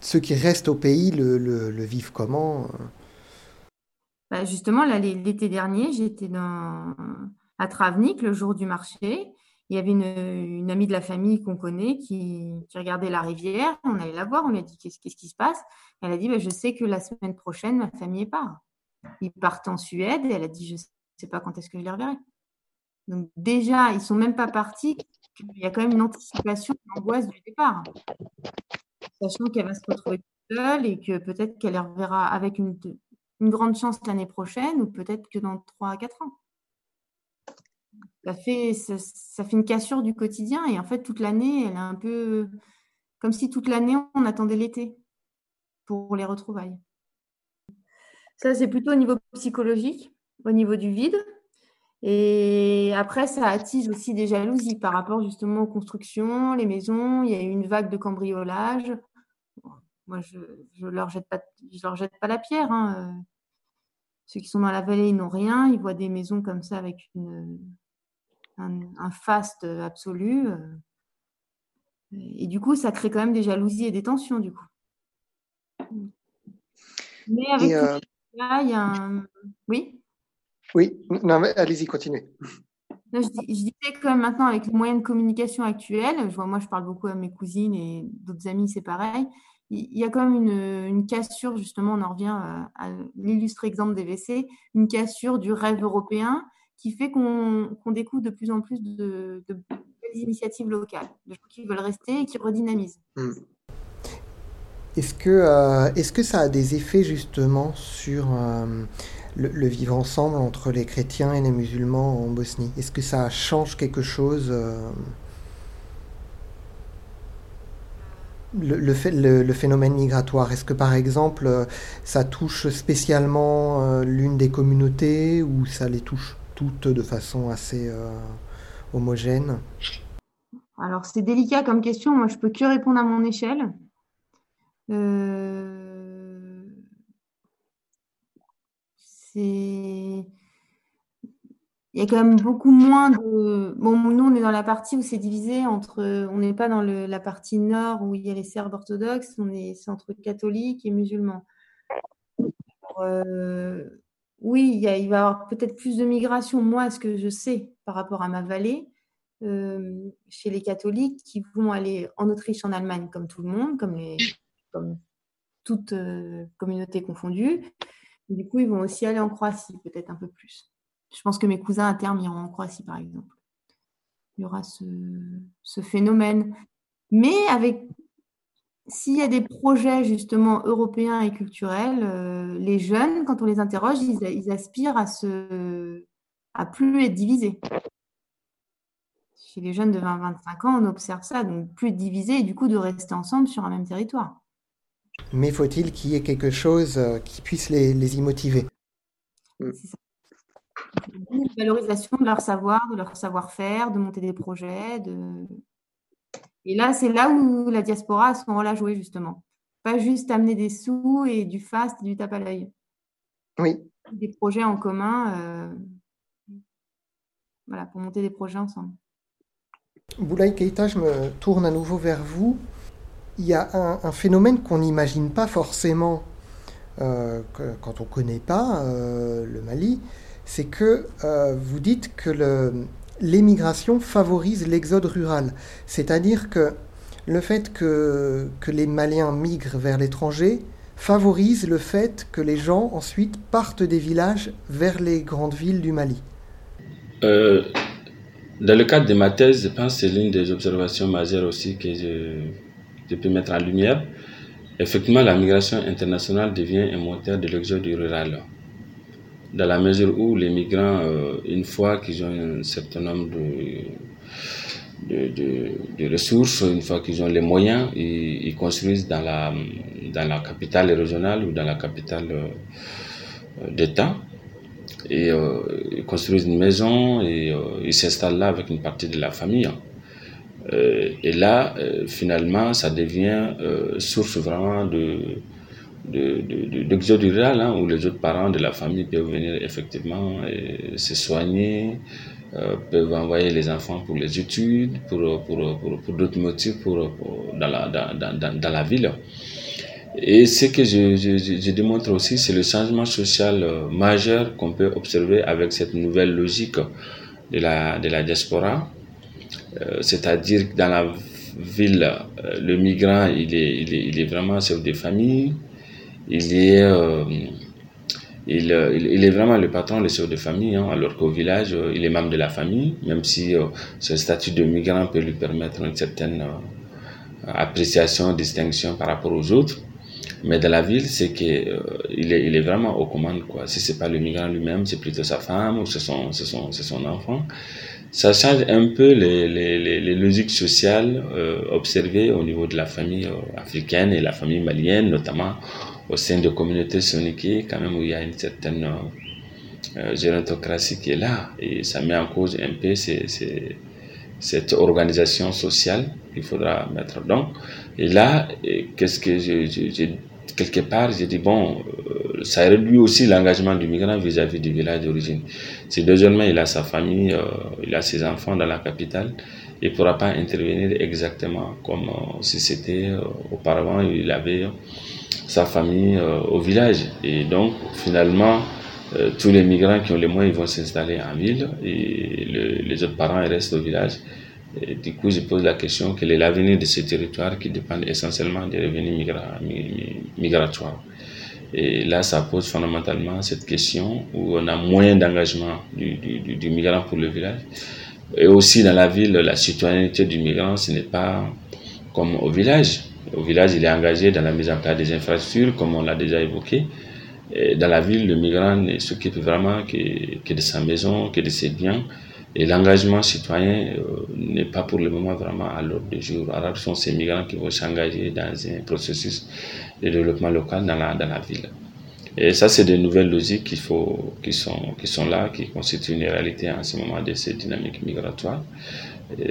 ceux qui restent au pays le, vivent comment euh? Bah, Justement, l'été dernier, j'étais à Travnik le jour du marché. Il y avait une, amie de la famille qu'on connaît qui, regardait la rivière. On allait la voir, on lui a dit qu'est-ce, qui se passe? Elle a dit bah, Je sais que la semaine prochaine, ma famille part. Ils partent en Suède et elle a dit Je ne sais pas quand est-ce que je les reverrai. Donc, déjà, ils ne sont même pas partis. Il y a quand même une anticipation, une angoisse du départ sachant qu'elle va se retrouver seule et que peut-être qu'elle reverra avec une, grande chance l'année prochaine ou peut-être que dans 3 à 4 ans. Ça fait, ça, fait une cassure du quotidien et en fait, toute l'année, elle est un peu comme si toute l'année, on attendait l'été pour les retrouvailles. Ça, c'est plutôt au niveau psychologique, au niveau du vide. Et après, ça attise aussi des jalousies par rapport justement aux constructions, les maisons. Il y a eu une vague de cambriolage. Moi, je ne leur, jette pas, leur jette pas la pierre. Hein. Ceux qui sont dans la vallée, ils n'ont rien. Ils voient des maisons comme ça avec une, un, faste absolu. Et du coup, ça crée quand même des jalousies et des tensions, du coup. Mais avec euh, là, il y a un... Oui? Oui, non, allez-y, continuez. je, disais quand même maintenant, avec les moyens de communication actuels, je vois, moi, je parle beaucoup à mes cousines et d'autres amis, c'est pareil. Il y a quand même une, cassure, justement, on en revient à, l'illustre exemple des WC, une cassure du rêve européen qui fait qu'on découvre de plus en plus de, de, initiatives locales, de gens qui veulent rester et qui redynamisent. Hmm. Est-ce que, euh, est que ça a des effets justement sur euh, le, vivre ensemble entre les chrétiens et les musulmans en Bosnie? Est-ce que ça change quelque chose euh, le, le, phénomène migratoire? Est-ce que par exemple ça touche spécialement euh, l'une des communautés ou ça les touche? Toutes de façon assez euh, homogène Alors c'est délicat comme question, moi je peux que répondre à mon échelle. Euh, il y a quand même beaucoup moins de. Bon, nous, on est dans la partie où c'est divisé entre. On n'est pas dans la partie nord où il y a les Serbes orthodoxes, on est, c'est entre catholiques et musulmans. Euh, oui, il, y va y avoir peut-être plus de migration, moi, ce que je sais par rapport à ma vallée, euh, chez les catholiques qui vont aller en Autriche, en Allemagne, comme tout le monde, comme, les, comme toute euh, communauté confondue. Du coup, ils vont aussi aller en Croatie, peut-être un peu plus. Je pense que mes cousins à terme iront en Croatie, par exemple. Il y aura ce, phénomène. Mais avec s'il y a des projets justement européens et culturels, euh, les jeunes, quand on les interroge, ils, aspirent à se, à plus être divisé. Chez les jeunes de 20-25 ans, on observe ça, donc plus être divisé et du coup de rester ensemble sur un même territoire. Mais faut-il qu'il y ait quelque chose euh, qui puisse les, les y motiver? C'est ça. Une valorisation de leur savoir, de leur savoir-faire, de monter des projets. De... Et là, c'est là où la diaspora a son rôle à jouer, justement. Pas juste amener des sous et du fast et du tape à l'œil. Oui. Des projets en commun, euh, voilà, pour monter des projets ensemble. Boulaye Keita, je me tourne à nouveau vers vous. Il y a un, un phénomène qu'on n'imagine pas forcément euh, que- quand on ne connaît pas euh, le Mali, c'est que vous dites que le- l'émigration favorise l'exode rural. C'est-à-dire que le fait que, les Maliens migrent vers l'étranger favorise le fait que les gens ensuite partent des villages vers les grandes villes du Mali. Euh, dans le cadre de ma thèse, je pense que c'est l'une des observations majeures aussi que je, je peux mettre en lumière. Effectivement, la migration internationale devient un moteur de l'exode rural. Dans la mesure où les migrants, euh, une fois qu'ils ont un certain nombre de, de, de- ressources, une fois qu'ils ont les moyens, ils, construisent dans la, dans la capitale régionale ou dans la capitale euh, d'État et euh, ils construisent une maison et ils s'installent là avec une partie de la famille. Et là, finalement, ça devient source vraiment de de, de, de- d'exode rural, hein, où les autres parents de la famille peuvent venir effectivement euh, se soigner, euh, peuvent envoyer les enfants pour les études, pour, pour, pour, pour d'autres motifs pour, dans, la, dans, dans, dans, la ville. Et ce que je, je, je- démontre aussi, c'est le changement social euh, majeur qu'on peut observer avec cette nouvelle logique de la, de la diaspora. C'est-à-dire que dans la ville, le migrant, il est, il est, il est vraiment chef de famille. Il est, euh, euh, il, il est vraiment le patron, le chef de famille, hein, alors qu'au village, euh, il est membre de la famille, même si ce statut de migrant peut lui permettre une certaine appréciation, distinction par rapport aux autres. Mais dans la ville, c'est euh, il, est, il est vraiment aux commandes. Quoi. Si c'est pas le migrant lui-même, c'est plutôt sa femme ou c'est son, son, son enfant. Ça change un peu les, les, les, logiques sociales observées au niveau de la famille africaine et la famille malienne, notamment au sein de communautés soniquées, quand même où il y a une certaine euh, euh, qui est là. Et ça met en cause un peu cette organisation sociale qu'il faudra mettre. Donc, et là, qu'est-ce que quelque part, j'ai dit, bon, euh, ça réduit aussi l'engagement du migrant vis-à-vis du village d'origine. Si désormais il a sa famille, euh, il a ses enfants dans la capitale, il ne pourra pas intervenir exactement comme si c'était auparavant, il avait sa famille euh, au village. Et donc, finalement, euh, tous les migrants qui ont les moyens ils vont s'installer en ville et le- les autres parents ils restent au village. Et du coup, je pose la question quel est l'avenir de ce territoire qui dépend essentiellement des revenus migra- mi- mi- migratoires? Et là, ça pose fondamentalement cette question où on a moins d'engagement du- du migrant pour le village. Et aussi dans la ville, la citoyenneté du migrant, ce n'est pas comme au village. Au village, il est engagé dans la mise en place des infrastructures, comme on l'a déjà évoqué. Dans la ville, le migrant ne s'occupe vraiment que, que de sa maison, que de ses biens. Et l'engagement citoyen euh, n'est pas pour le moment vraiment à l'ordre du jour. Alors, ce sont ces migrants qui vont s'engager dans un processus de développement local dans la, dans la ville. Et ça, c'est des nouvelles logiques qu'il faut, qui, sont, qui sont là, qui constituent une réalité en ce moment de ces dynamiques migratoires.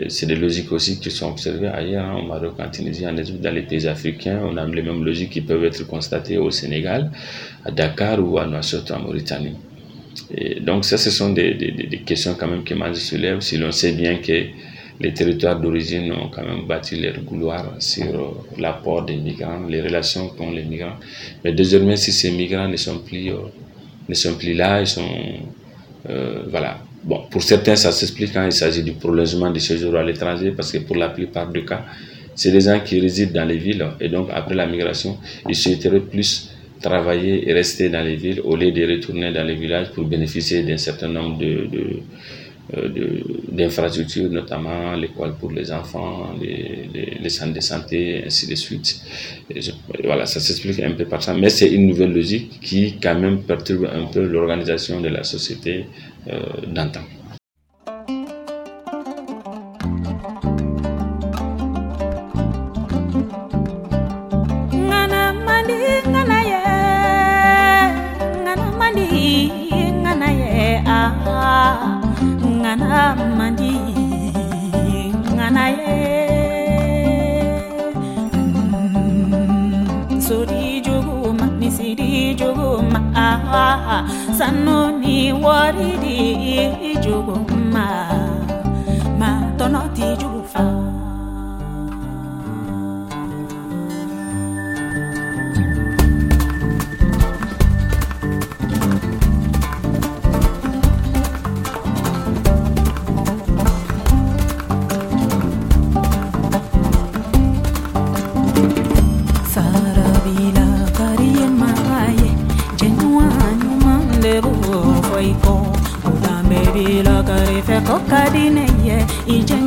C'est des logiques aussi qui sont observées ailleurs, hein, au Maroc, en Tunisie, en Égypte, dans les pays africains. On a les mêmes logiques qui peuvent être constatées au Sénégal, à Dakar ou à Nouakchott en Mauritanie. Donc ça, ce sont des, des, questions quand même qui m'en soulèvent. Si l'on sait bien que les territoires d'origine ont quand même bâti leur couloir sur euh, l'apport des migrants, les relations qu'ont les migrants. Mais désormais, si ces migrants ne sont plus, euh, ne sont plus là, ils sont... Euh, voilà. Bon, pour certains, ça s'explique quand il s'agit du prolongement du séjour à l'étranger, parce que pour la plupart des cas, c'est des gens qui résident dans les villes, et donc après la migration, ils souhaiteraient plus travailler et rester dans les villes au lieu de retourner dans les villages pour bénéficier d'un certain nombre de, d'infrastructures, notamment l'école pour les enfants, les, les, centres de santé, ainsi de suite. voilà, ça s'explique un peu par ça, mais c'est une nouvelle logique qui quand même perturbe un peu l'organisation de la société d'antan. Sanoni waridi juguma 一阵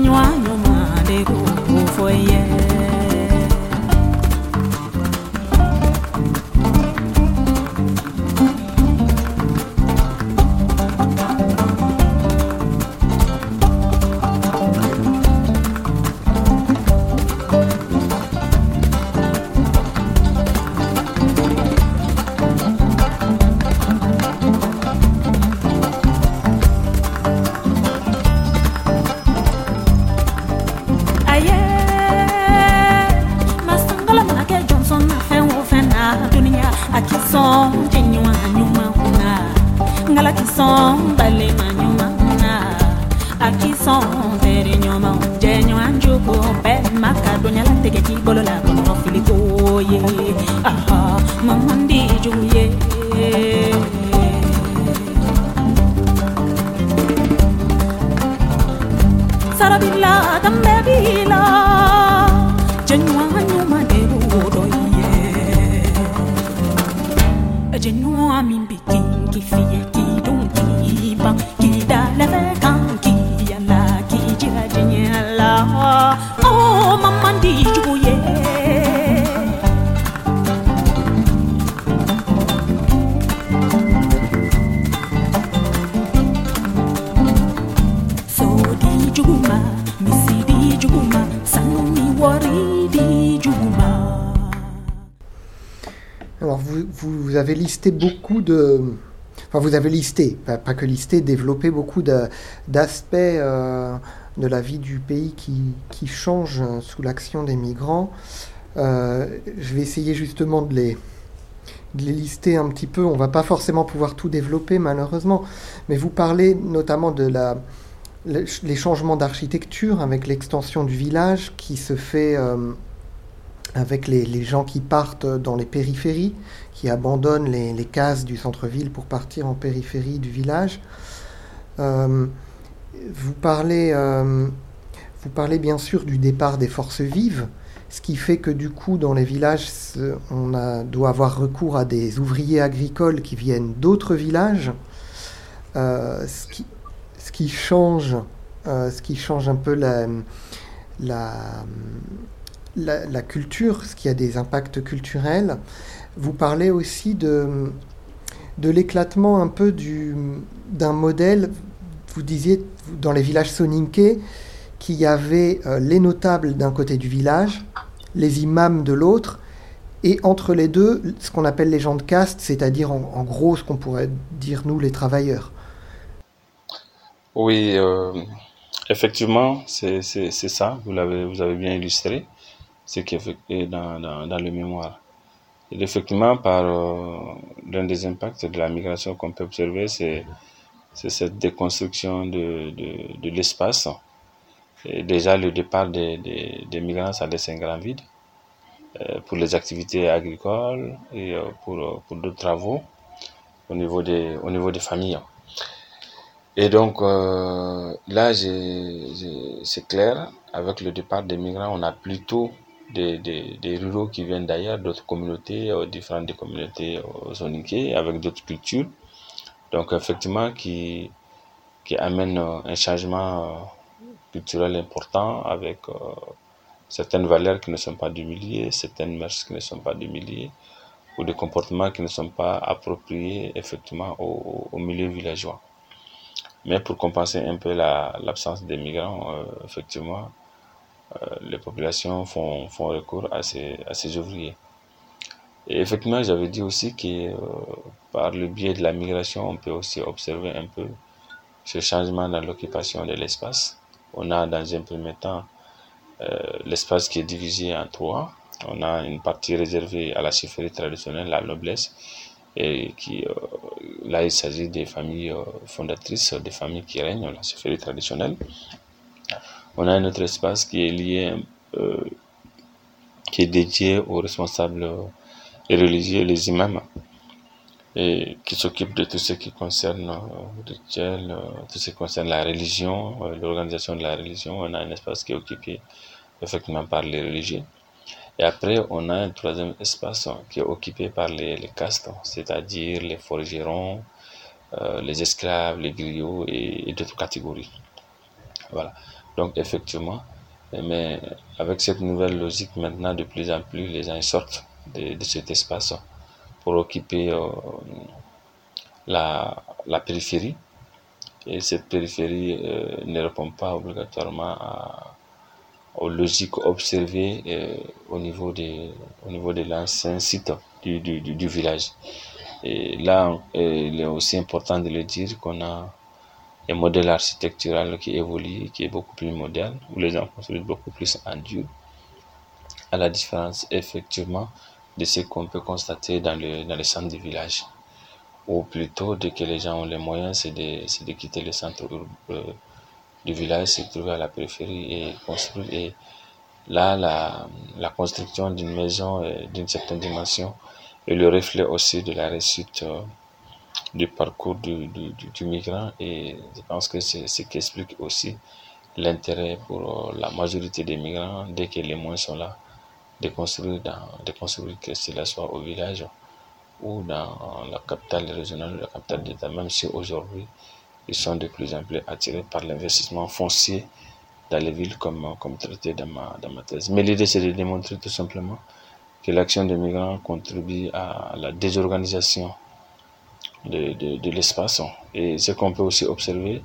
beaucoup de... Enfin, vous avez listé, pas, que listé, développé beaucoup d'aspects euh, de la vie du pays qui, changent sous l'action des migrants. Euh, je vais essayer justement de les, lister un petit peu. On va pas forcément pouvoir tout développer malheureusement, mais vous parlez notamment de les changements d'architecture avec l'extension du village qui se fait euh, avec les, gens qui partent dans les périphéries, qui abandonnent les, cases du centre-ville pour partir en périphérie du village. Euh, vous, parlez, euh, vous parlez bien sûr du départ des forces vives, ce qui fait que du coup dans les villages on doit avoir recours à des ouvriers agricoles qui viennent d'autres villages, euh, ce, qui, ce, qui, change, ce qui change un peu la, la, la, la, culture, ce qui a des impacts culturels. Vous parlez aussi de, de l'éclatement un peu d'un modèle, vous disiez dans les villages soninké, qu'il y avait euh, les notables d'un côté du village, les imams de l'autre, et entre les deux, ce qu'on appelle les gens de caste, c'est-à-dire en, gros ce qu'on pourrait dire nous les travailleurs. Oui, euh, effectivement, c'est ça, vous, avez, vous avez bien illustré ce qui est dans, dans, dans le mémoire. Effectivement, par euh, l'un des impacts de la migration qu'on peut observer, c'est cette déconstruction de, de, de l'espace. Déjà, le départ des, des, des, migrants, ça laisse un grand vide euh, pour les activités agricoles et euh, pour, pour d'autres travaux au niveau des, au niveau des familles. Et donc, euh, là, c'est clair, avec le départ des migrants, on a plutôt des, des, des ruraux qui viennent d'ailleurs, d'autres communautés, euh, différentes des communautés euh, avec d'autres cultures. Donc effectivement, qui, qui amène un changement culturel important avec certaines valeurs qui ne sont pas du certaines mœurs qui ne sont pas du ou des comportements qui ne sont pas appropriés effectivement au, milieu villageois. Mais pour compenser un peu l'absence des migrants, euh, effectivement, euh, les populations font, font recours à ces, à ces ouvriers. Et effectivement, j'avais dit aussi que euh, par le biais de la migration, on peut aussi observer un peu ce changement dans l'occupation de l'espace. On a dans un premier temps l'espace qui est divisé en trois. On a une partie réservée à la chefferie traditionnelle, la noblesse, et qui, euh, là, il s'agit des familles euh, fondatrices, des familles qui règnent, la chefferie traditionnelle. On a un autre espace qui est lié, euh, qui est dédié aux responsables religieux, les imams, et qui s'occupent de tout ce qui concerne le rituel, tout ce qui concerne la religion, l'organisation de la religion. On a un espace qui est occupé effectivement par les religieux. Et après, on a un troisième espace qui est occupé par les, castes, c'est-à-dire les forgerons, euh, les esclaves, les griots et, d'autres catégories. Voilà. Donc, effectivement, mais avec cette nouvelle logique, maintenant, de plus en plus, les gens sortent de, de cet espace pour occuper euh, la, la, périphérie. Et cette périphérie euh, ne répond pas obligatoirement aux logiques observées euh, au niveau de, de l'ancien site du, du, village. Et là, euh, il est aussi important de le dire qu'on a un modèle architectural qui évolue, qui est beaucoup plus moderne, où les gens construisent beaucoup plus en dur, à la différence effectivement de ce qu'on peut constater dans le, dans le centre du village. Ou plutôt, dès que les gens ont les moyens, c'est de, de quitter le centre euh, du village se trouvait à la périphérie et construit. Et là, la, la construction d'une maison d'une certaine dimension est le reflet aussi de la réussite euh, du parcours du, du, du, migrant. Et je pense que c'est ce qui explique aussi l'intérêt pour euh, la majorité des migrants, dès que les moyens sont là, de construire, dans, de construire que cela soit au village ou dans la capitale régionale, la capitale d'État, même si aujourd'hui, ils sont de plus en plus attirés par l'investissement foncier dans les villes comme, comme traité dans ma, dans ma thèse. Mais l'idée, c'est de démontrer tout simplement que l'action des migrants contribue à la désorganisation de, de, de l'espace. Et ce qu'on peut aussi observer,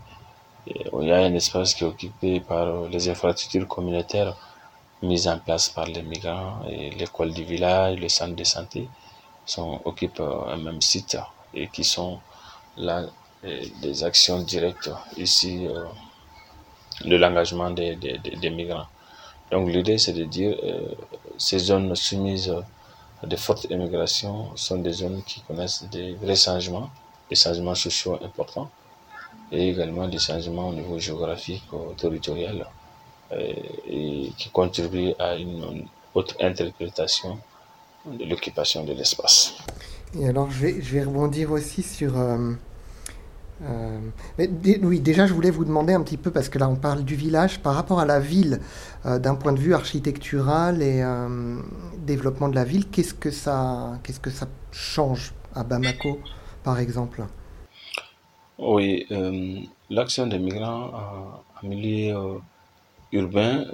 il y a un espace qui est occupé par les infrastructures communautaires mises en place par les migrants l'école du village, le centre de santé sont occupent un même site et qui sont là des actions directes ici euh, de l'engagement des, des, des, migrants. Donc l'idée c'est de dire euh, ces zones soumises de fortes immigrations sont des zones qui connaissent des vrais changements, des changements sociaux importants et également des changements au niveau géographique ou territorial euh, et qui contribuent à une autre interprétation de l'occupation de l'espace. Et alors je vais, je vais rebondir aussi sur... Euh euh, oui, déjà, je voulais vous demander un petit peu, parce que là, on parle du village, par rapport à la ville, euh, d'un point de vue architectural et euh, développement de la ville, qu'est-ce que ça, que ça change à Bamako, par exemple? Oui, l'action des migrants en milieu urbain,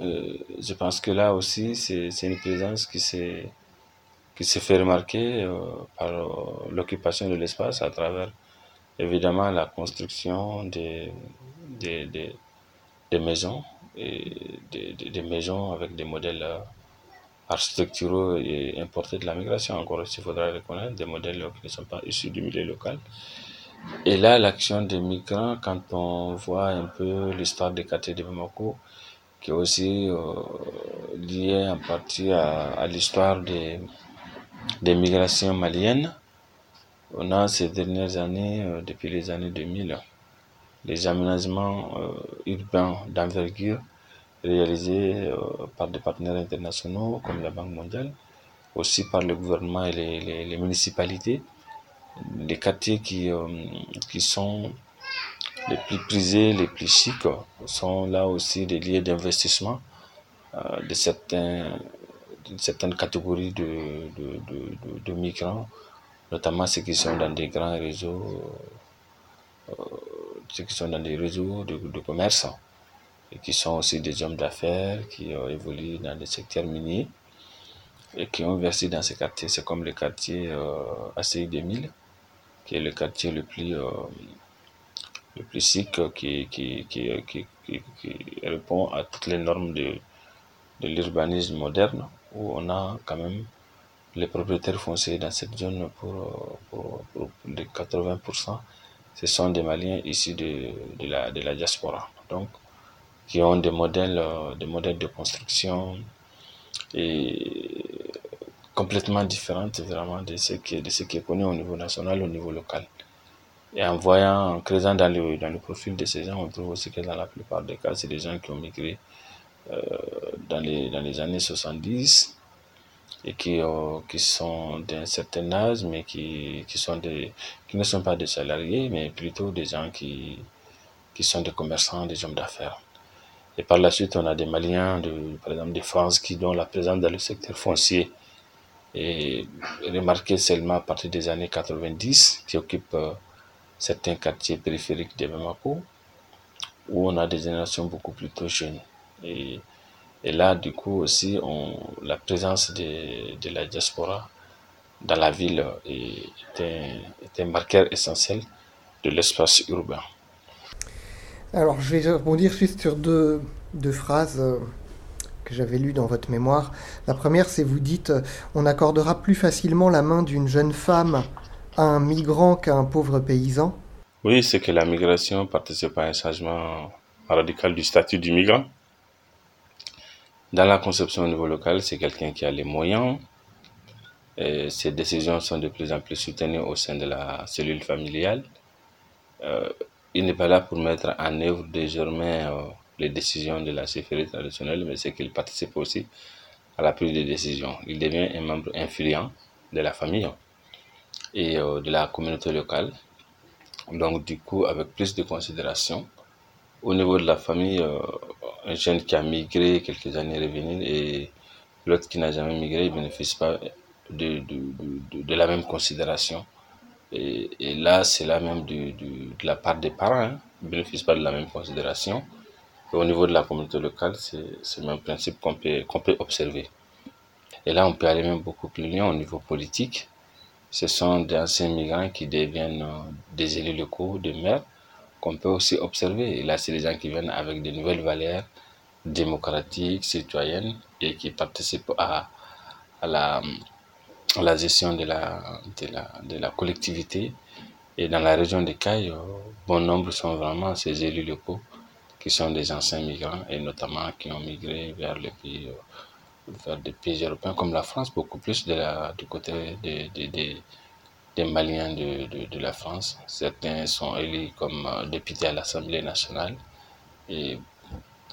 je pense que là aussi, c'est une présence qui s'est qui s'est fait remarquer par l'occupation de l'espace à travers évidemment la construction des, des, des, maisons, et des, maisons avec des modèles euh, architecturaux et importés de la migration. Encore il faudra reconnaître des modèles qui ne sont pas issus du milieu local. Et là, l'action des migrants, quand on voit un peu l'histoire des quartiers de Bamako, qui est aussi euh, liée en partie à, à l'histoire des, des migrations maliennes, on a ces dernières années, euh, depuis les années 2000, les aménagements euh, urbains d'envergure réalisés euh, par des partenaires internationaux comme la Banque mondiale, aussi par le gouvernement et les, les, municipalités. Les quartiers qui, qui sont les plus prisés, les plus chics, sont là aussi des lieux d'investissement de, certaines catégories de, de, de, de migrants notamment ceux qui sont dans des grands réseaux euh, ceux qui sont dans des réseaux de, commerce et qui sont aussi des hommes d'affaires qui ont évolué dans des secteurs miniers et qui ont versé dans ces quartiers. C'est comme le quartier euh, ACI 2000, qui est le quartier le plus, euh, le plus sick, qui, qui, qui, qui répond à toutes les normes de, de l'urbanisme moderne, où on a quand même les propriétaires fonciers dans cette zone pour, pour, les 80%, ce sont des Maliens issus de, de, la, de la diaspora. Donc, qui ont des modèles, euh, des modèles de construction et complètement différentes vraiment de ce qui, de ce qui est connu au niveau national, au niveau local. Et en voyant, en creusant dans le, dans le profil de ces gens, on trouve aussi que dans la plupart des cas, c'est des gens qui ont migré euh, dans, les, dans les années 70 et qui, euh, qui sont d'un certain âge, mais qui, qui, sont des, qui ne sont pas des salariés, mais plutôt des gens qui, qui sont des commerçants, des hommes d'affaires. Et par la suite, on a des Maliens, de, par exemple des France, qui dont la présence dans le secteur foncier est remarquée seulement à partir des années 90, qui occupent euh, certains quartiers périphériques de Bamako, où on a des générations beaucoup plus tôt jeunes. Et, et là, du coup, aussi, on, la présence de, de la diaspora dans la ville est, est, un, est un marqueur essentiel de l'espace urbain. Alors, je vais rebondir juste sur deux, deux phrases euh, que j'avais lues dans votre mémoire. La première, c'est vous dites on accordera plus facilement la main d'une jeune femme à un migrant qu'à un pauvre paysan. Oui, c'est que la migration participe à un changement radical du statut du migrant. Dans la conception au niveau local, c'est quelqu'un qui a les moyens. Et ses décisions sont de plus en plus soutenues au sein de la cellule familiale. Euh, il n'est pas là pour mettre en œuvre désormais euh, les décisions de la sécurité traditionnelle, mais c'est qu'il participe aussi à la prise de décision. Il devient un membre influent de la famille et euh, de la communauté locale. Donc, du coup, avec plus de considération. Au niveau de la famille, euh, un jeune qui a migré quelques années revenir et l'autre qui n'a jamais migré ne bénéficie pas de, de, de, de, la même considération. Et, et là, c'est là même de, de, la part des parents, hein, ne bénéficient pas de la même considération. Et au niveau de la communauté locale, c'est le même principe qu'on peut, qu'on peut observer. Et là, on peut aller même beaucoup plus loin au niveau politique. Ce sont des anciens migrants qui deviennent euh, des élus locaux, des maires, qu'on peut aussi observer. Là, c'est des gens qui viennent avec de nouvelles valeurs démocratiques, citoyennes, et qui participent à, à, la, la gestion de la, de, la, de la collectivité. Et dans la région des Cailles, bon nombre sont vraiment ces élus locaux qui sont des anciens migrants et notamment qui ont migré vers les pays, vers des pays européens comme la France, beaucoup plus de du côté des, des, des, des Maliens de, de, de, la France. Certains sont élus comme députés à l'Assemblée nationale et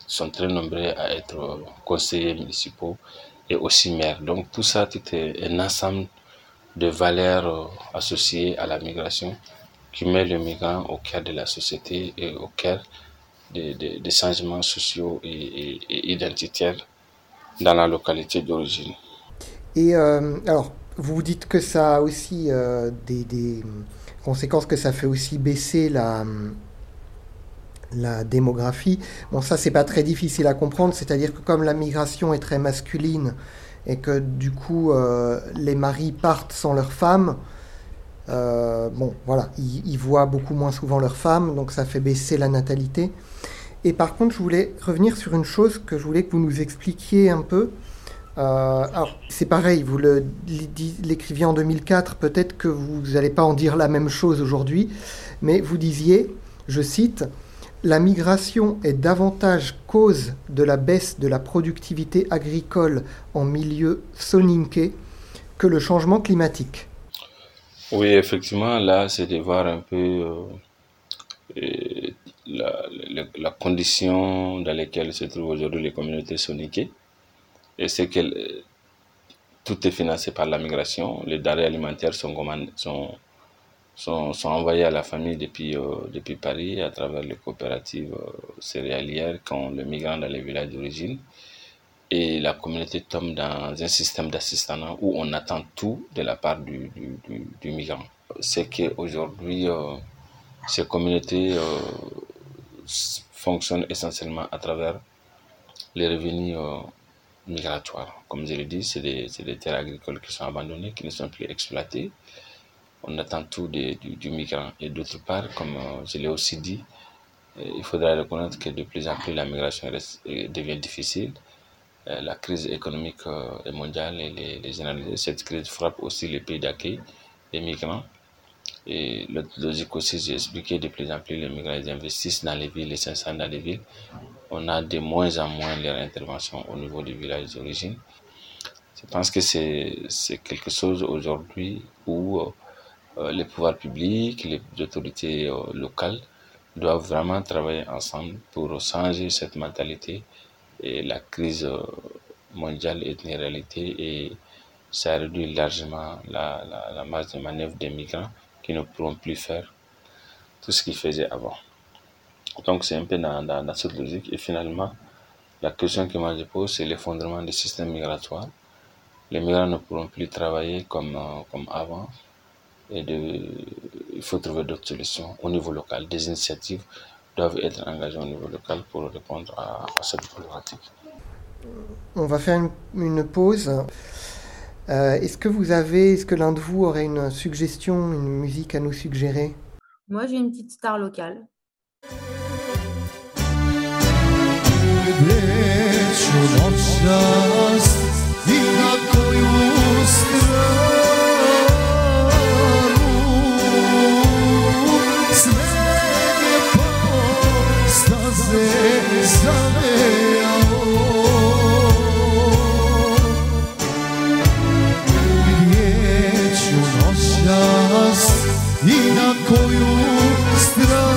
sont très nombreux à être conseillers municipaux et aussi maires. Donc tout ça, tout est un ensemble de valeurs associées à la migration qui met le migrant au cœur de la société et au cœur des, des, changements sociaux et, identitaires dans la localité d'origine. Et euh, alors, vous dites que ça a aussi euh, des, conséquences, que ça fait aussi baisser la, démographie. Bon, ça, c'est pas très difficile à comprendre, c'est-à-dire que comme la migration est très masculine et que du coup, euh, les maris partent sans leurs femmes, euh, bon, voilà, ils, voient beaucoup moins souvent leurs femmes, donc ça fait baisser la natalité. Et par contre, je voulais revenir sur une chose que je voulais que vous nous expliquiez un peu. Euh, alors, c'est pareil, vous l'écriviez en 2004, peut-être que vous n'allez pas en dire la même chose aujourd'hui, mais vous disiez, je cite, La migration est davantage cause de la baisse de la productivité agricole en milieu soninké que le changement climatique. Oui, effectivement, là, c'est de voir un peu euh, la, condition dans laquelle se trouvent aujourd'hui les communautés soniquées. Et c'est que tout est financé par la migration. Les denrées alimentaires sont, sont, sont, sont envoyées à la famille depuis, euh, depuis Paris à travers les coopératives euh, céréalières quand le migrant dans les villages d'origine. Et la communauté tombe dans un système d'assistanat où on attend tout de la part du, du, du, migrant. C'est qu'aujourd'hui, euh, ces communautés fonctionnent essentiellement à travers les revenus migratoires. Comme je l'ai dit, c'est des, des, terres agricoles qui sont abandonnées, qui ne sont plus exploitées. On attend tout du, du, migrant. Et d'autre part, comme je l'ai aussi dit, il faudra reconnaître que de plus en plus la migration devient difficile. La crise économique est mondiale et les, les Cette crise frappe aussi les pays d'accueil des migrants. Et l'autre logique aussi, j'ai expliqué, de plus en plus les migrants investissent dans les villes, les 500 dans les villes. On a de moins en moins leur intervention au niveau du village d'origine. Je pense que c'est quelque chose aujourd'hui où euh, les pouvoirs publics, les autorités euh, locales doivent vraiment travailler ensemble pour changer cette mentalité. Et la crise euh, mondiale est une réalité et ça réduit largement la, la, la masse de manœuvre des migrants qui ne pourront plus faire tout ce qu'ils faisaient avant. Donc c'est un peu dans, dans, dans, cette logique. Et finalement, la question que moi je pose, c'est l'effondrement du système migratoire. Les migrants ne pourront plus travailler comme, euh, comme avant. Et de, il faut trouver d'autres solutions au niveau local. Des initiatives doivent être engagées au niveau local pour répondre à, à cette problématique. On va faire une, une pause. Euh, est-ce que vous avez, est-ce que l'un de vous aurait une suggestion, une musique à nous suggérer? Moi, j'ai une petite star locale. gdje ću noćas i na koju stranu. Sve je po staze zavejao gdje ću noćas i na koju stranu.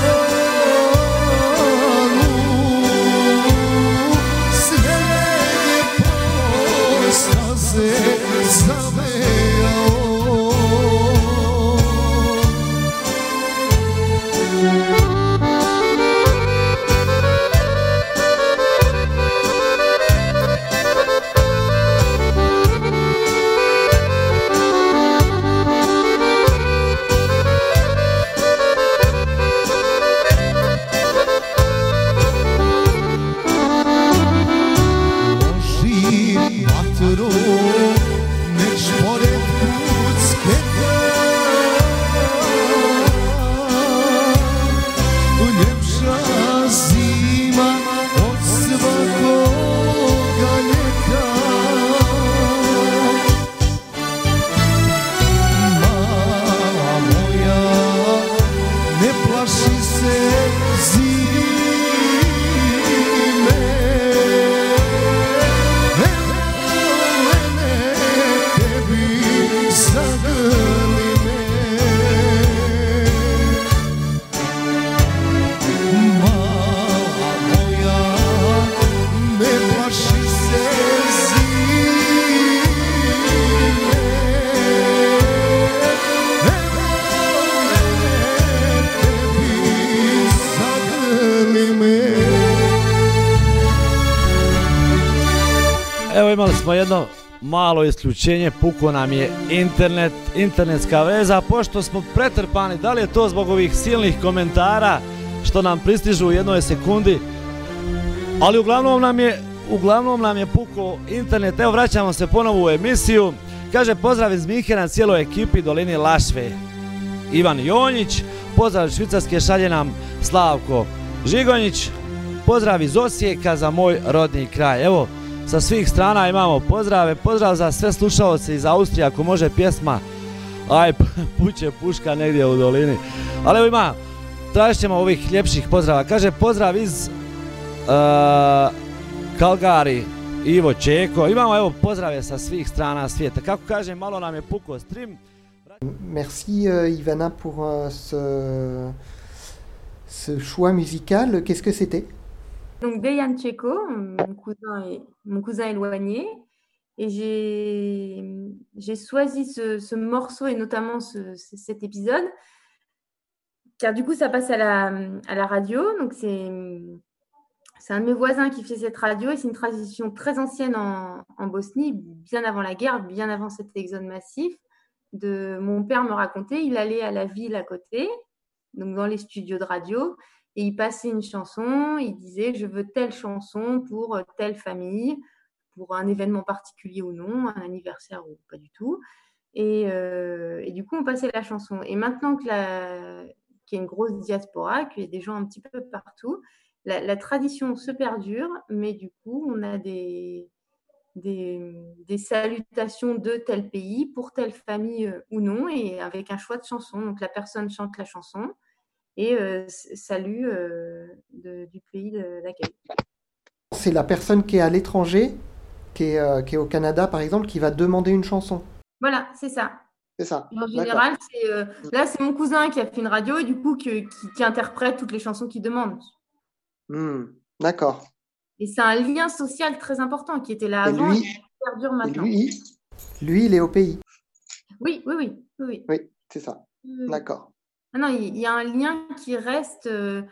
Malo isključenje, puko nam je internet, internetska veza, pošto smo pretrpani, da li je to zbog ovih silnih komentara što nam pristižu u jednoj sekundi, ali uglavnom nam je, uglavnom nam je puko internet, evo vraćamo se ponovo u emisiju, kaže pozdrav iz Minhena cijeloj ekipi Dolini Lašve, Ivan Jonjić, pozdrav iz Švicarske šalje nam Slavko Žigonjić, pozdrav iz Osijeka za moj rodni kraj, evo sa svih strana imamo pozdrave, pozdrav za sve slušalce iz Austrije, ako može pjesma Aj, puće puška negdje u dolini. Ali evo ima, tražit ćemo ovih ljepših pozdrava. Kaže pozdrav iz uh, Kalgari, Ivo Čeko. Imamo evo pozdrave sa svih strana svijeta. Kako kaže, malo nam je puko stream. Merci euh, Ivana pour euh, ce, ce choix musical. Qu'est-ce que c'était Donc Dejan Tcheko, mon cousin, mon cousin éloigné. Et j'ai choisi ce, ce morceau et notamment ce- ce- cet épisode, car du coup ça passe à la, radio. Donc c'est un de mes voisins qui fait cette radio et c'est une tradition très ancienne en, en Bosnie, bien avant la guerre, bien avant cet exode massif. De, mon père me racontait, il allait à la ville à côté donc dans les studios de radio, et il passait une chanson, il disait je veux telle chanson pour euh, telle famille, pour un événement particulier ou non, un anniversaire ou pas du tout. Et, euh, du coup, on passait la chanson. Et maintenant qu'il y a une grosse diaspora, qu'il y a des gens un petit peu partout, la, tradition se perdure, mais du coup, on a des, des, des, salutations de tel pays pour telle famille euh, ou non, et avec un choix de chanson. Donc la personne chante la chanson et euh, salue euh, de, du pays d'accueil. C'est la personne qui est à l'étranger, qui, est, euh, qui est au Canada par exemple, qui va demander une chanson. Voilà, c'est ça. C'est ça. En général, c'est, euh, là, c'est mon cousin qui a fait une radio et du coup qui, qui, qui interprète toutes les chansons qu'il demande. Hmm, D'accord. Et c'est un lien social très important qui était là avant et, lui, et qui perdure maintenant. Lui, lui, il est au pays. Oui, oui, oui. Oui, oui c'est ça. D'accord. Ah non, il y a un lien qui reste euh,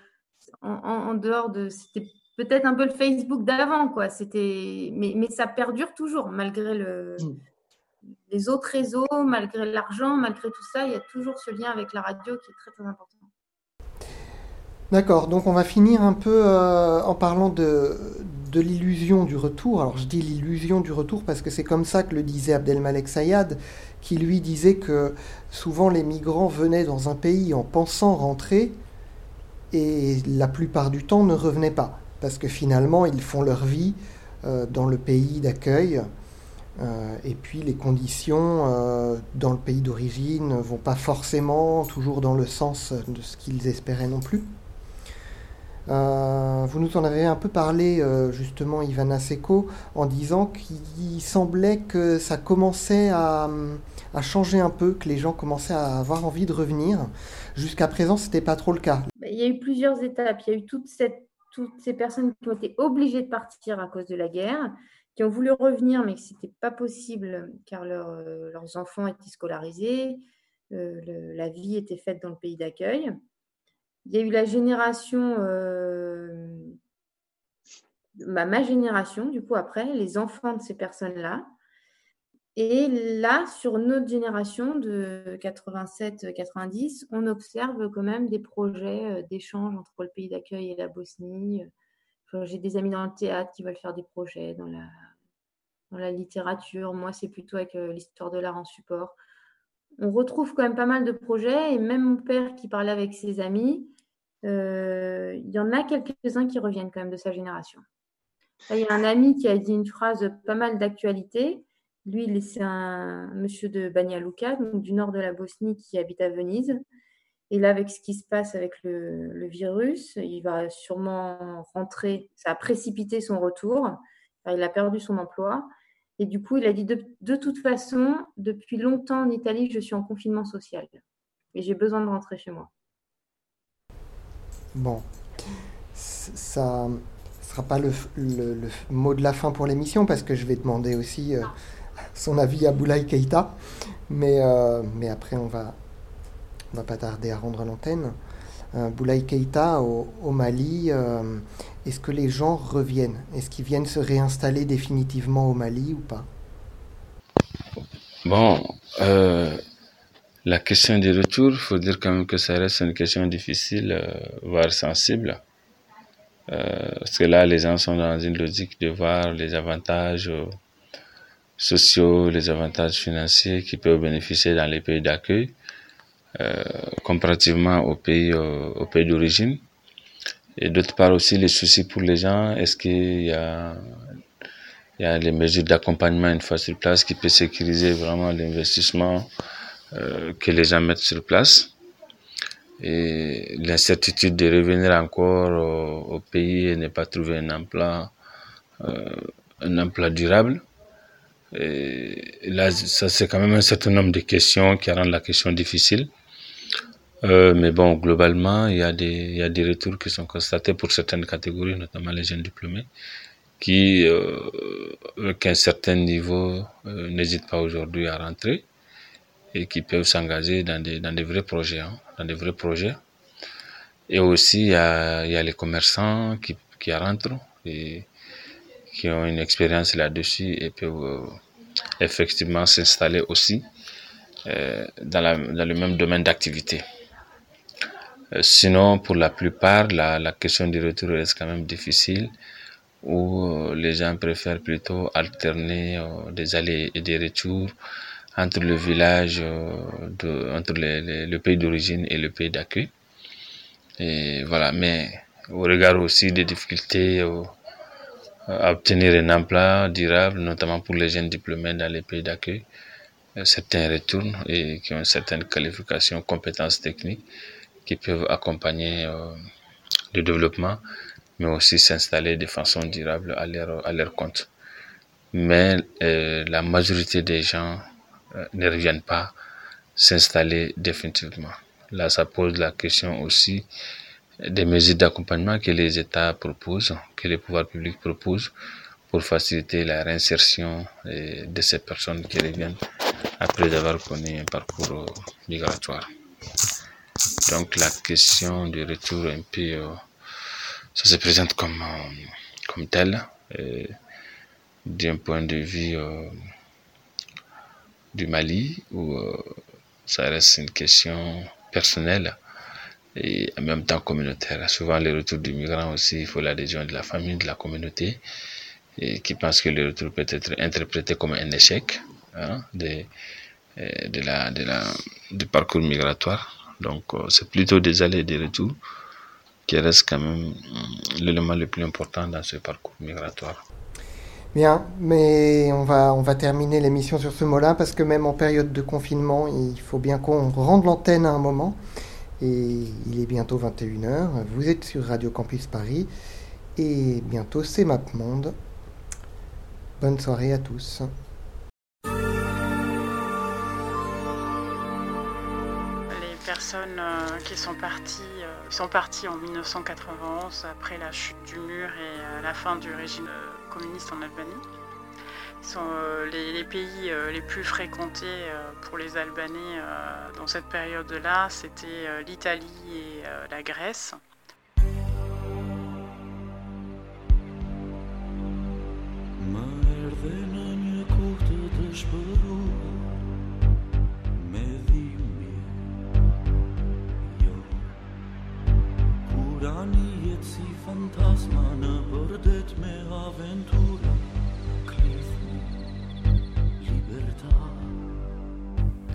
en, en, en, dehors de. C'était peut-être un peu le Facebook d'avant, quoi. C'était, mais, mais ça perdure toujours malgré le. Mmh. Les autres réseaux, malgré l'argent, malgré tout ça, il y a toujours ce lien avec la radio qui est très très important. D'accord, donc on va finir un peu euh, en parlant de, de l'illusion du retour. Alors je dis l'illusion du retour parce que c'est comme ça que le disait Abdelmalek Sayad, qui lui disait que souvent les migrants venaient dans un pays en pensant rentrer et la plupart du temps ne revenaient pas, parce que finalement ils font leur vie euh, dans le pays d'accueil. Euh, et puis les conditions euh, dans le pays d'origine ne vont pas forcément toujours dans le sens de ce qu'ils espéraient non plus. Euh, vous nous en avez un peu parlé euh, justement, Ivana Seko, en disant qu'il semblait que ça commençait à, à, changer un peu, que les gens commençaient à avoir envie de revenir. Jusqu'à présent, ce n'était pas trop le cas. Il y a eu plusieurs étapes. Il y a eu toutes ces personnes qui ont été obligées de partir à cause de la guerre, qui ont voulu revenir, mais que ce n'était pas possible car euh, leurs enfants étaient scolarisés, la vie était faite dans le pays d'accueil. Il y a eu la génération, euh, bah, ma génération, du coup, après, les enfants de ces personnes-là. Et là, sur notre génération de 87-90, on observe quand même des projets d'échange entre le pays d'accueil et la Bosnie. J'ai des amis dans le théâtre qui veulent faire des projets dans la, dans la littérature. Moi, c'est plutôt avec l'histoire de l'art en support. On retrouve quand même pas mal de projets et même mon père qui parlait avec ses amis, euh, il y en a quelques-uns qui reviennent quand même de sa génération. Il y a un ami qui a dit une phrase pas mal d'actualité. Lui, c'est un monsieur de Banja Luka, du nord de la Bosnie, qui habite à Venise. Et là, avec ce qui se passe avec le, virus, il va sûrement rentrer. Ça a précipité son retour. Il a perdu son emploi. Et du coup, il a dit de, toute façon, depuis longtemps en Italie, je suis en confinement social. Et j'ai besoin de rentrer chez moi. Bon, ça ne sera pas le, le, le, mot de la fin pour l'émission parce que je vais demander aussi euh, son avis à Boulaye Keïta. Mais, euh, mais après, on va, on va pas tarder à rendre l'antenne. Euh, Boulaye Keïta au, au Mali, euh, est-ce que les gens reviennent? Est-ce qu'ils viennent se réinstaller définitivement au Mali ou pas? Bon, euh, la question du retour, il faut dire quand même que ça reste une question difficile, euh, voire sensible. Euh, parce que là, les gens sont dans une logique de voir les avantages euh, sociaux, les avantages financiers qui peuvent bénéficier dans les pays d'accueil, comparativement aux pays, aux pays d'origine. Et d'autre part aussi les soucis pour les gens. Est-ce qu'il y a, y a les mesures d'accompagnement une fois sur place qui peut sécuriser vraiment l'investissement euh, que les gens mettent sur place. Et l'incertitude de revenir encore au, pays et ne pas trouver un emploi, euh, un emploi durable. Et là, ça c'est quand même un certain nombre de questions qui rendent la question difficile. Euh, mais bon, globalement, il y, a des, il y a des retours qui sont constatés pour certaines catégories, notamment les jeunes diplômés, qui, euh, avec certain niveau, euh, n'hésitent pas aujourd'hui à rentrer et qui peuvent s'engager dans des, dans des vrais projets, hein, dans des vrais projets. Et aussi, il y a, y a les commerçants qui, qui rentrent et qui ont une expérience là-dessus et peuvent euh, effectivement s'installer aussi euh, dans, la, dans le même domaine d'activité. Euh, sinon, pour la plupart, la, la question du retour reste quand même difficile, où les gens préfèrent plutôt alterner des allées et des retours entre le village, de, entre le pays d'origine et le pays d'accueil. Et voilà, mais au regard aussi des difficultés à obtenir un emploi durable, notamment pour les jeunes diplômés dans les pays d'accueil, certains retournent et qui ont une certaine qualification, compétences techniques qui peuvent accompagner euh, le développement, mais aussi s'installer de façon durable à leur, à leur compte. Mais euh, la majorité des gens euh, ne reviennent pas s'installer définitivement. Là, ça pose la question aussi des mesures d'accompagnement que les États proposent, que les pouvoirs publics proposent pour faciliter la réinsertion de ces personnes qui reviennent après avoir connu un parcours migratoire. Donc la question du retour un peu, euh, ça se présente comme, euh, comme tel, d'un point de vue euh, du Mali, où ça reste une question personnelle et en même temps communautaire. Souvent, le retour du migrant aussi, il faut l'adhésion de la famille, de la communauté, qui pense que le retour peut être interprété comme un échec hein, de, de la, de la, du parcours migratoire. Donc, c'est plutôt des allées et des retours qui restent quand même l'élément le plus important dans ce parcours migratoire. Bien, mais on va, on va terminer l'émission sur ce mot-là parce que même en période de confinement, il faut bien qu'on rende l'antenne à un moment. Et il est bientôt 21h. Vous êtes sur Radio Campus Paris. Et bientôt, c'est MapMonde. Bonne soirée à tous. personnes euh, qui sont parties, euh, sont parties en 1991 après la chute du mur et euh, la fin du régime communiste en Albanie. sont les, pays les plus fréquentés pour les Albanais dans cette période-là, c'était l'Italie et la Grèce.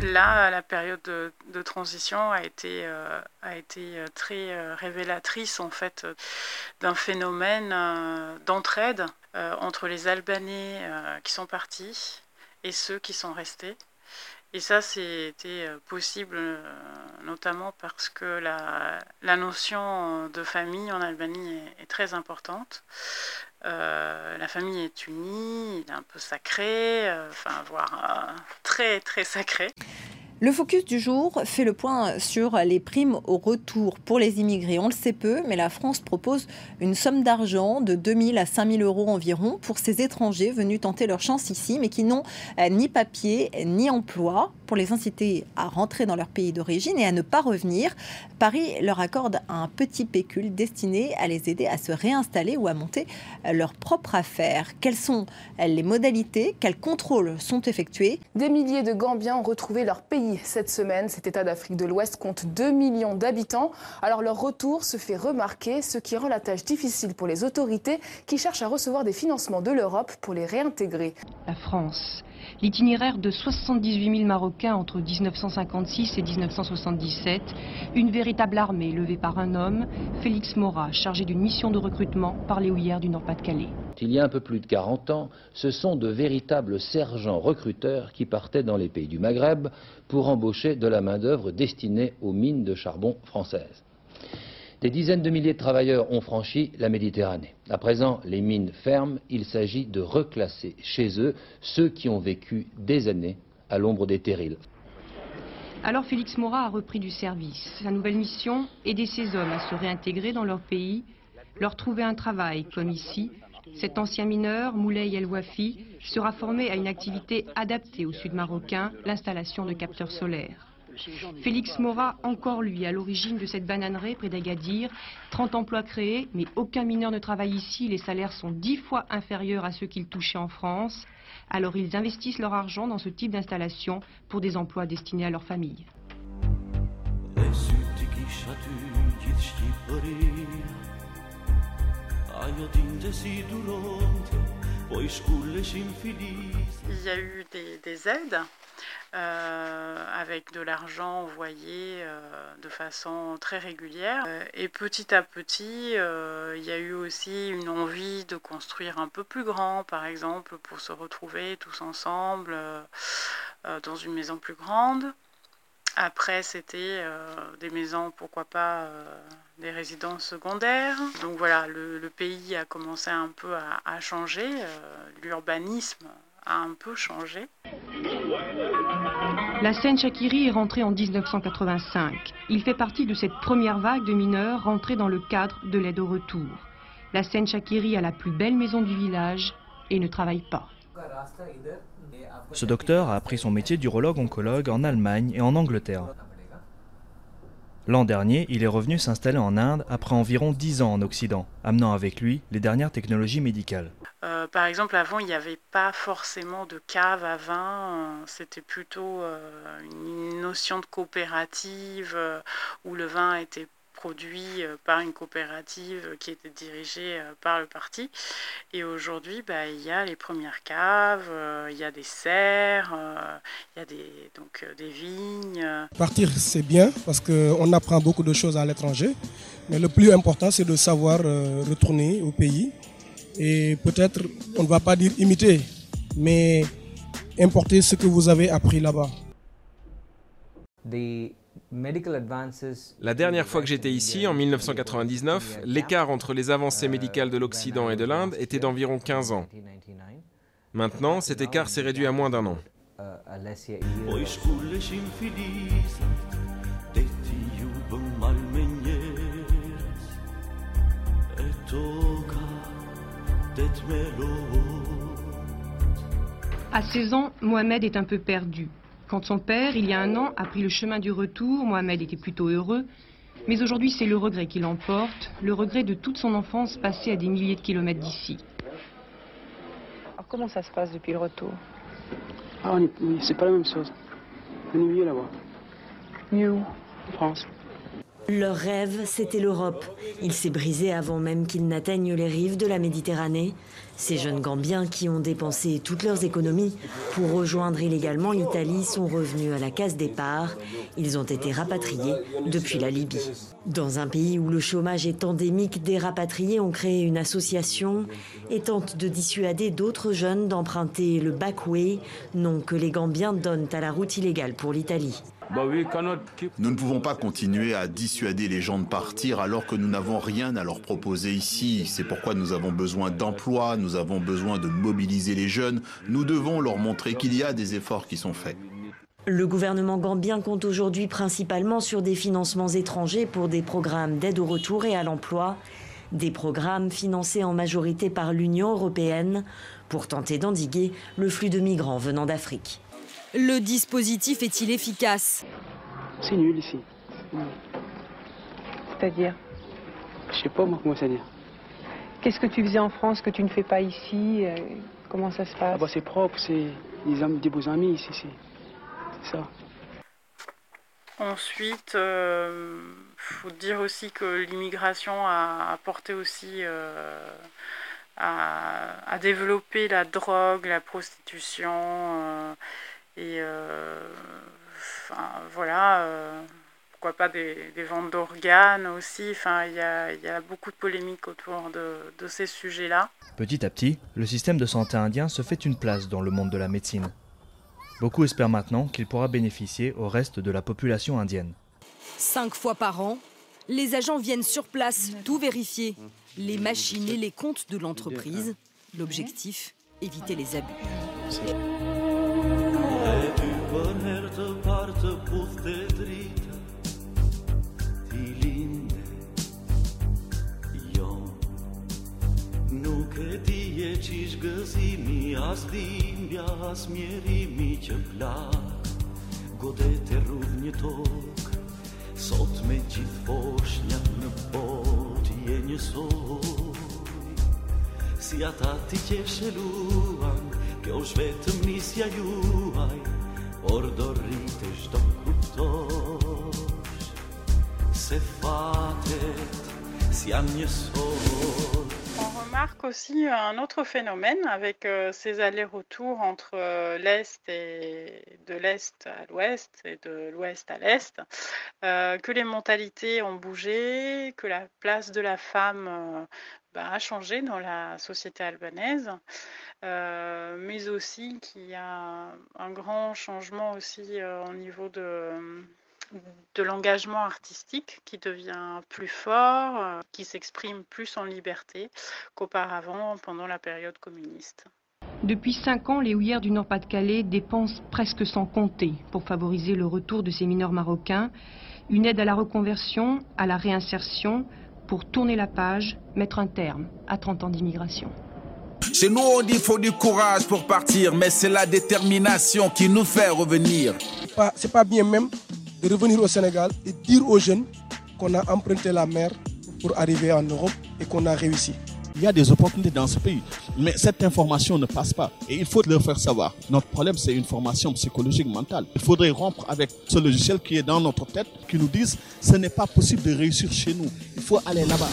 Là, la période de, transition a été, euh, a été euh, très euh, révélatrice en fait d'un phénomène d'entraide entre les Albanais qui sont partis et ceux qui sont restés. Et ça, c'était possible notamment parce que la, la, notion de famille en Albanie est, est très importante. Euh, la famille est unie, il est un peu sacré, euh, enfin, voire euh, très très sacré. Le focus du jour fait le point sur les primes au retour pour les immigrés. On le sait peu, mais la France propose une somme d'argent de 2 000 à 5 000 euros environ pour ces étrangers venus tenter leur chance ici, mais qui n'ont euh, ni papier ni emploi, pour les inciter à rentrer dans leur pays d'origine et à ne pas revenir. Paris leur accorde un petit pécule destiné à les aider à se réinstaller ou à monter leur propre affaire. Quelles sont les modalités? Quels contrôles sont effectués? Des milliers de Gambiens ont retrouvé leur pays cette semaine. Cet État d'Afrique de l'Ouest compte 2 millions d'habitants. Alors leur retour se fait remarquer, ce qui rend la tâche difficile pour les autorités qui cherchent à recevoir des financements de l'Europe pour les réintégrer. La France l'itinéraire de 78 000 Marocains entre 1956 et 1977, une véritable armée levée par un homme, Félix Mora, chargé d'une mission de recrutement par les houillères du Nord-Pas-de-Calais. Il y a un peu plus de 40 ans, ce sont de véritables sergents recruteurs qui partaient dans les pays du Maghreb pour embaucher de la main-d'œuvre destinée aux mines de charbon françaises. Des dizaines de milliers de travailleurs ont franchi la Méditerranée. À présent, les mines ferment, il s'agit de reclasser chez eux ceux qui ont vécu des années à l'ombre des terrils. Alors Félix Mora a repris du service. Sa nouvelle mission, aider ces hommes à se réintégrer dans leur pays, leur trouver un travail, comme ici. Cet ancien mineur, Moulay El Wafi, sera formé à une activité adaptée au sud marocain, l'installation de capteurs solaires. Félix Mora, encore lui, à l'origine de cette bananerie près d'Agadir. 30 emplois créés, mais aucun mineur ne travaille ici. Les salaires sont 10 fois inférieurs à ceux qu'ils touchaient en France. Alors ils investissent leur argent dans ce type d'installation pour des emplois destinés à leur famille. Il y a eu des, des aides euh, avec de l'argent envoyé euh, de façon très régulière. Euh, et petit à petit, il y a eu aussi une envie de construire un peu plus grand, par exemple, pour se retrouver tous ensemble dans une maison plus grande. Après, c'était euh, des maisons, pourquoi pas euh, des résidences secondaires. Donc voilà, le, pays a commencé un peu à, à changer, euh, l'urbanisme a un peu changé. La Seine Chakiri est rentrée en 1985. Il fait partie de cette première vague de mineurs rentrés dans le cadre de l'aide au retour. La Seine Chakiri a la plus belle maison du village et ne travaille pas. Ce docteur a appris son métier d'urologue-oncologue en Allemagne et en Angleterre. L'an dernier, il est revenu s'installer en Inde après environ 10 ans en Occident, amenant avec lui les dernières technologies médicales. Euh, par exemple, avant, il n'y avait pas forcément de cave à vin. C'était plutôt euh, une notion de coopérative euh, où le vin était produit euh, par une coopérative qui était dirigée euh, par le parti. Et aujourd'hui, bah, il y a les premières caves, euh, il y a des serres, euh, il y a des, donc, euh, des vignes. Partir, c'est bien parce qu'on apprend beaucoup de choses à l'étranger. Mais le plus important, c'est de savoir euh, retourner au pays. Et peut-être, on ne va pas dire imiter, mais importer ce que vous avez appris là-bas. La dernière fois que j'étais ici, en 1999, l'écart entre les avancées médicales de l'Occident et de l'Inde était d'environ 15 ans. Maintenant, cet écart s'est réduit à moins d'un an. À 16 ans, Mohamed est un peu perdu. Quand son père, il y a un an, a pris le chemin du retour, Mohamed était plutôt heureux. Mais aujourd'hui, c'est le regret qui l'emporte, le regret de toute son enfance passée à des milliers de kilomètres d'ici. Alors, comment ça se passe depuis le retour? Ah, c'est pas la même chose. On est mieux là-bas. Mieux où? En France. Leur rêve, c'était l'Europe. Il s'est brisé avant même qu'ils n'atteignent les rives de la Méditerranée. Ces jeunes Gambiens qui ont dépensé toutes leurs économies pour rejoindre illégalement l'Italie sont revenus à la case départ. Ils ont été rapatriés depuis la Libye. Dans un pays où le chômage est endémique, des rapatriés ont créé une association et tentent de dissuader d'autres jeunes d'emprunter le backway, nom que les Gambiens donnent à la route illégale pour l'Italie. Nous ne pouvons pas continuer à dissuader les gens de partir alors que nous n'avons rien à leur proposer ici. C'est pourquoi nous avons besoin d'emplois, nous avons besoin de mobiliser les jeunes. Nous devons leur montrer qu'il y a des efforts qui sont faits. Le gouvernement gambien compte aujourd'hui principalement sur des financements étrangers pour des programmes d'aide au retour et à l'emploi, des programmes financés en majorité par l'Union européenne pour tenter d'endiguer le flux de migrants venant d'Afrique. Le dispositif est-il efficace? C'est nul ici. C'est-à-dire? Je sais pas moi comment ça dire. Qu'est-ce que tu faisais en France que tu ne fais pas ici? Euh, Comment ça se passe Ah bah c'est propre, c'est des, amis, des beaux amis ici, c'est ça. Ensuite, il faut dire aussi que l'immigration a apporté aussi euh, à, à développer la drogue, la prostitution euh, et euh, enfin, voilà, euh, pourquoi pas des, des ventes d'organes aussi. Enfin, il y a, il y a beaucoup de polémiques autour de, de ces sujets-là. Petit à petit, le système de santé indien se fait une place dans le monde de la médecine. Beaucoup espèrent maintenant qu'il pourra bénéficier au reste de la population indienne. Cinq fois par an, les agents viennent sur place tout vérifier. Les machines et les comptes de l'entreprise. L'objectif, éviter les abus. Nuk e di e qish gëzimi As dhimbja, as mjerimi që plak. Godet e rrudh një tok Sot me gjithë foshnja në bot Je njësoj Si ata ti që shëluan Kjo është vetëm nisja juaj Por do rritesh do On remarque aussi un autre phénomène avec euh, ces allers-retours entre euh, l'Est et de l'Est à l'Ouest et de l'Ouest à l'Est, euh, que les mentalités ont bougé, que la place de la femme bah, a changé dans la société albanaise, euh, mais aussi qu'il y a un grand changement aussi euh, au niveau de de l'engagement artistique qui devient plus fort, euh, qui s'exprime plus en liberté qu'auparavant pendant la période communiste. Depuis cinq ans, les houillères du Nord-Pas-de-Calais dépensent presque sans compter pour favoriser le retour de ces mineurs marocains, une aide à la reconversion, à la réinsertion, pour tourner la page, mettre un terme à 30 ans d'immigration. Chez nous, on dit qu'il faut du courage pour partir, mais c'est la détermination qui nous fait revenir. C'est pas, c'est pas bien même de revenir au Sénégal et dire aux jeunes qu'on a emprunté la mer pour arriver en Europe et qu'on a réussi. Il y a des opportunités dans ce pays, mais cette information ne passe pas et il faut leur faire savoir. Notre problème, c'est une formation psychologique mentale. Il faudrait rompre avec ce logiciel qui est dans notre tête, qui nous dise ce n'est pas possible de réussir chez nous. Il faut aller là-bas.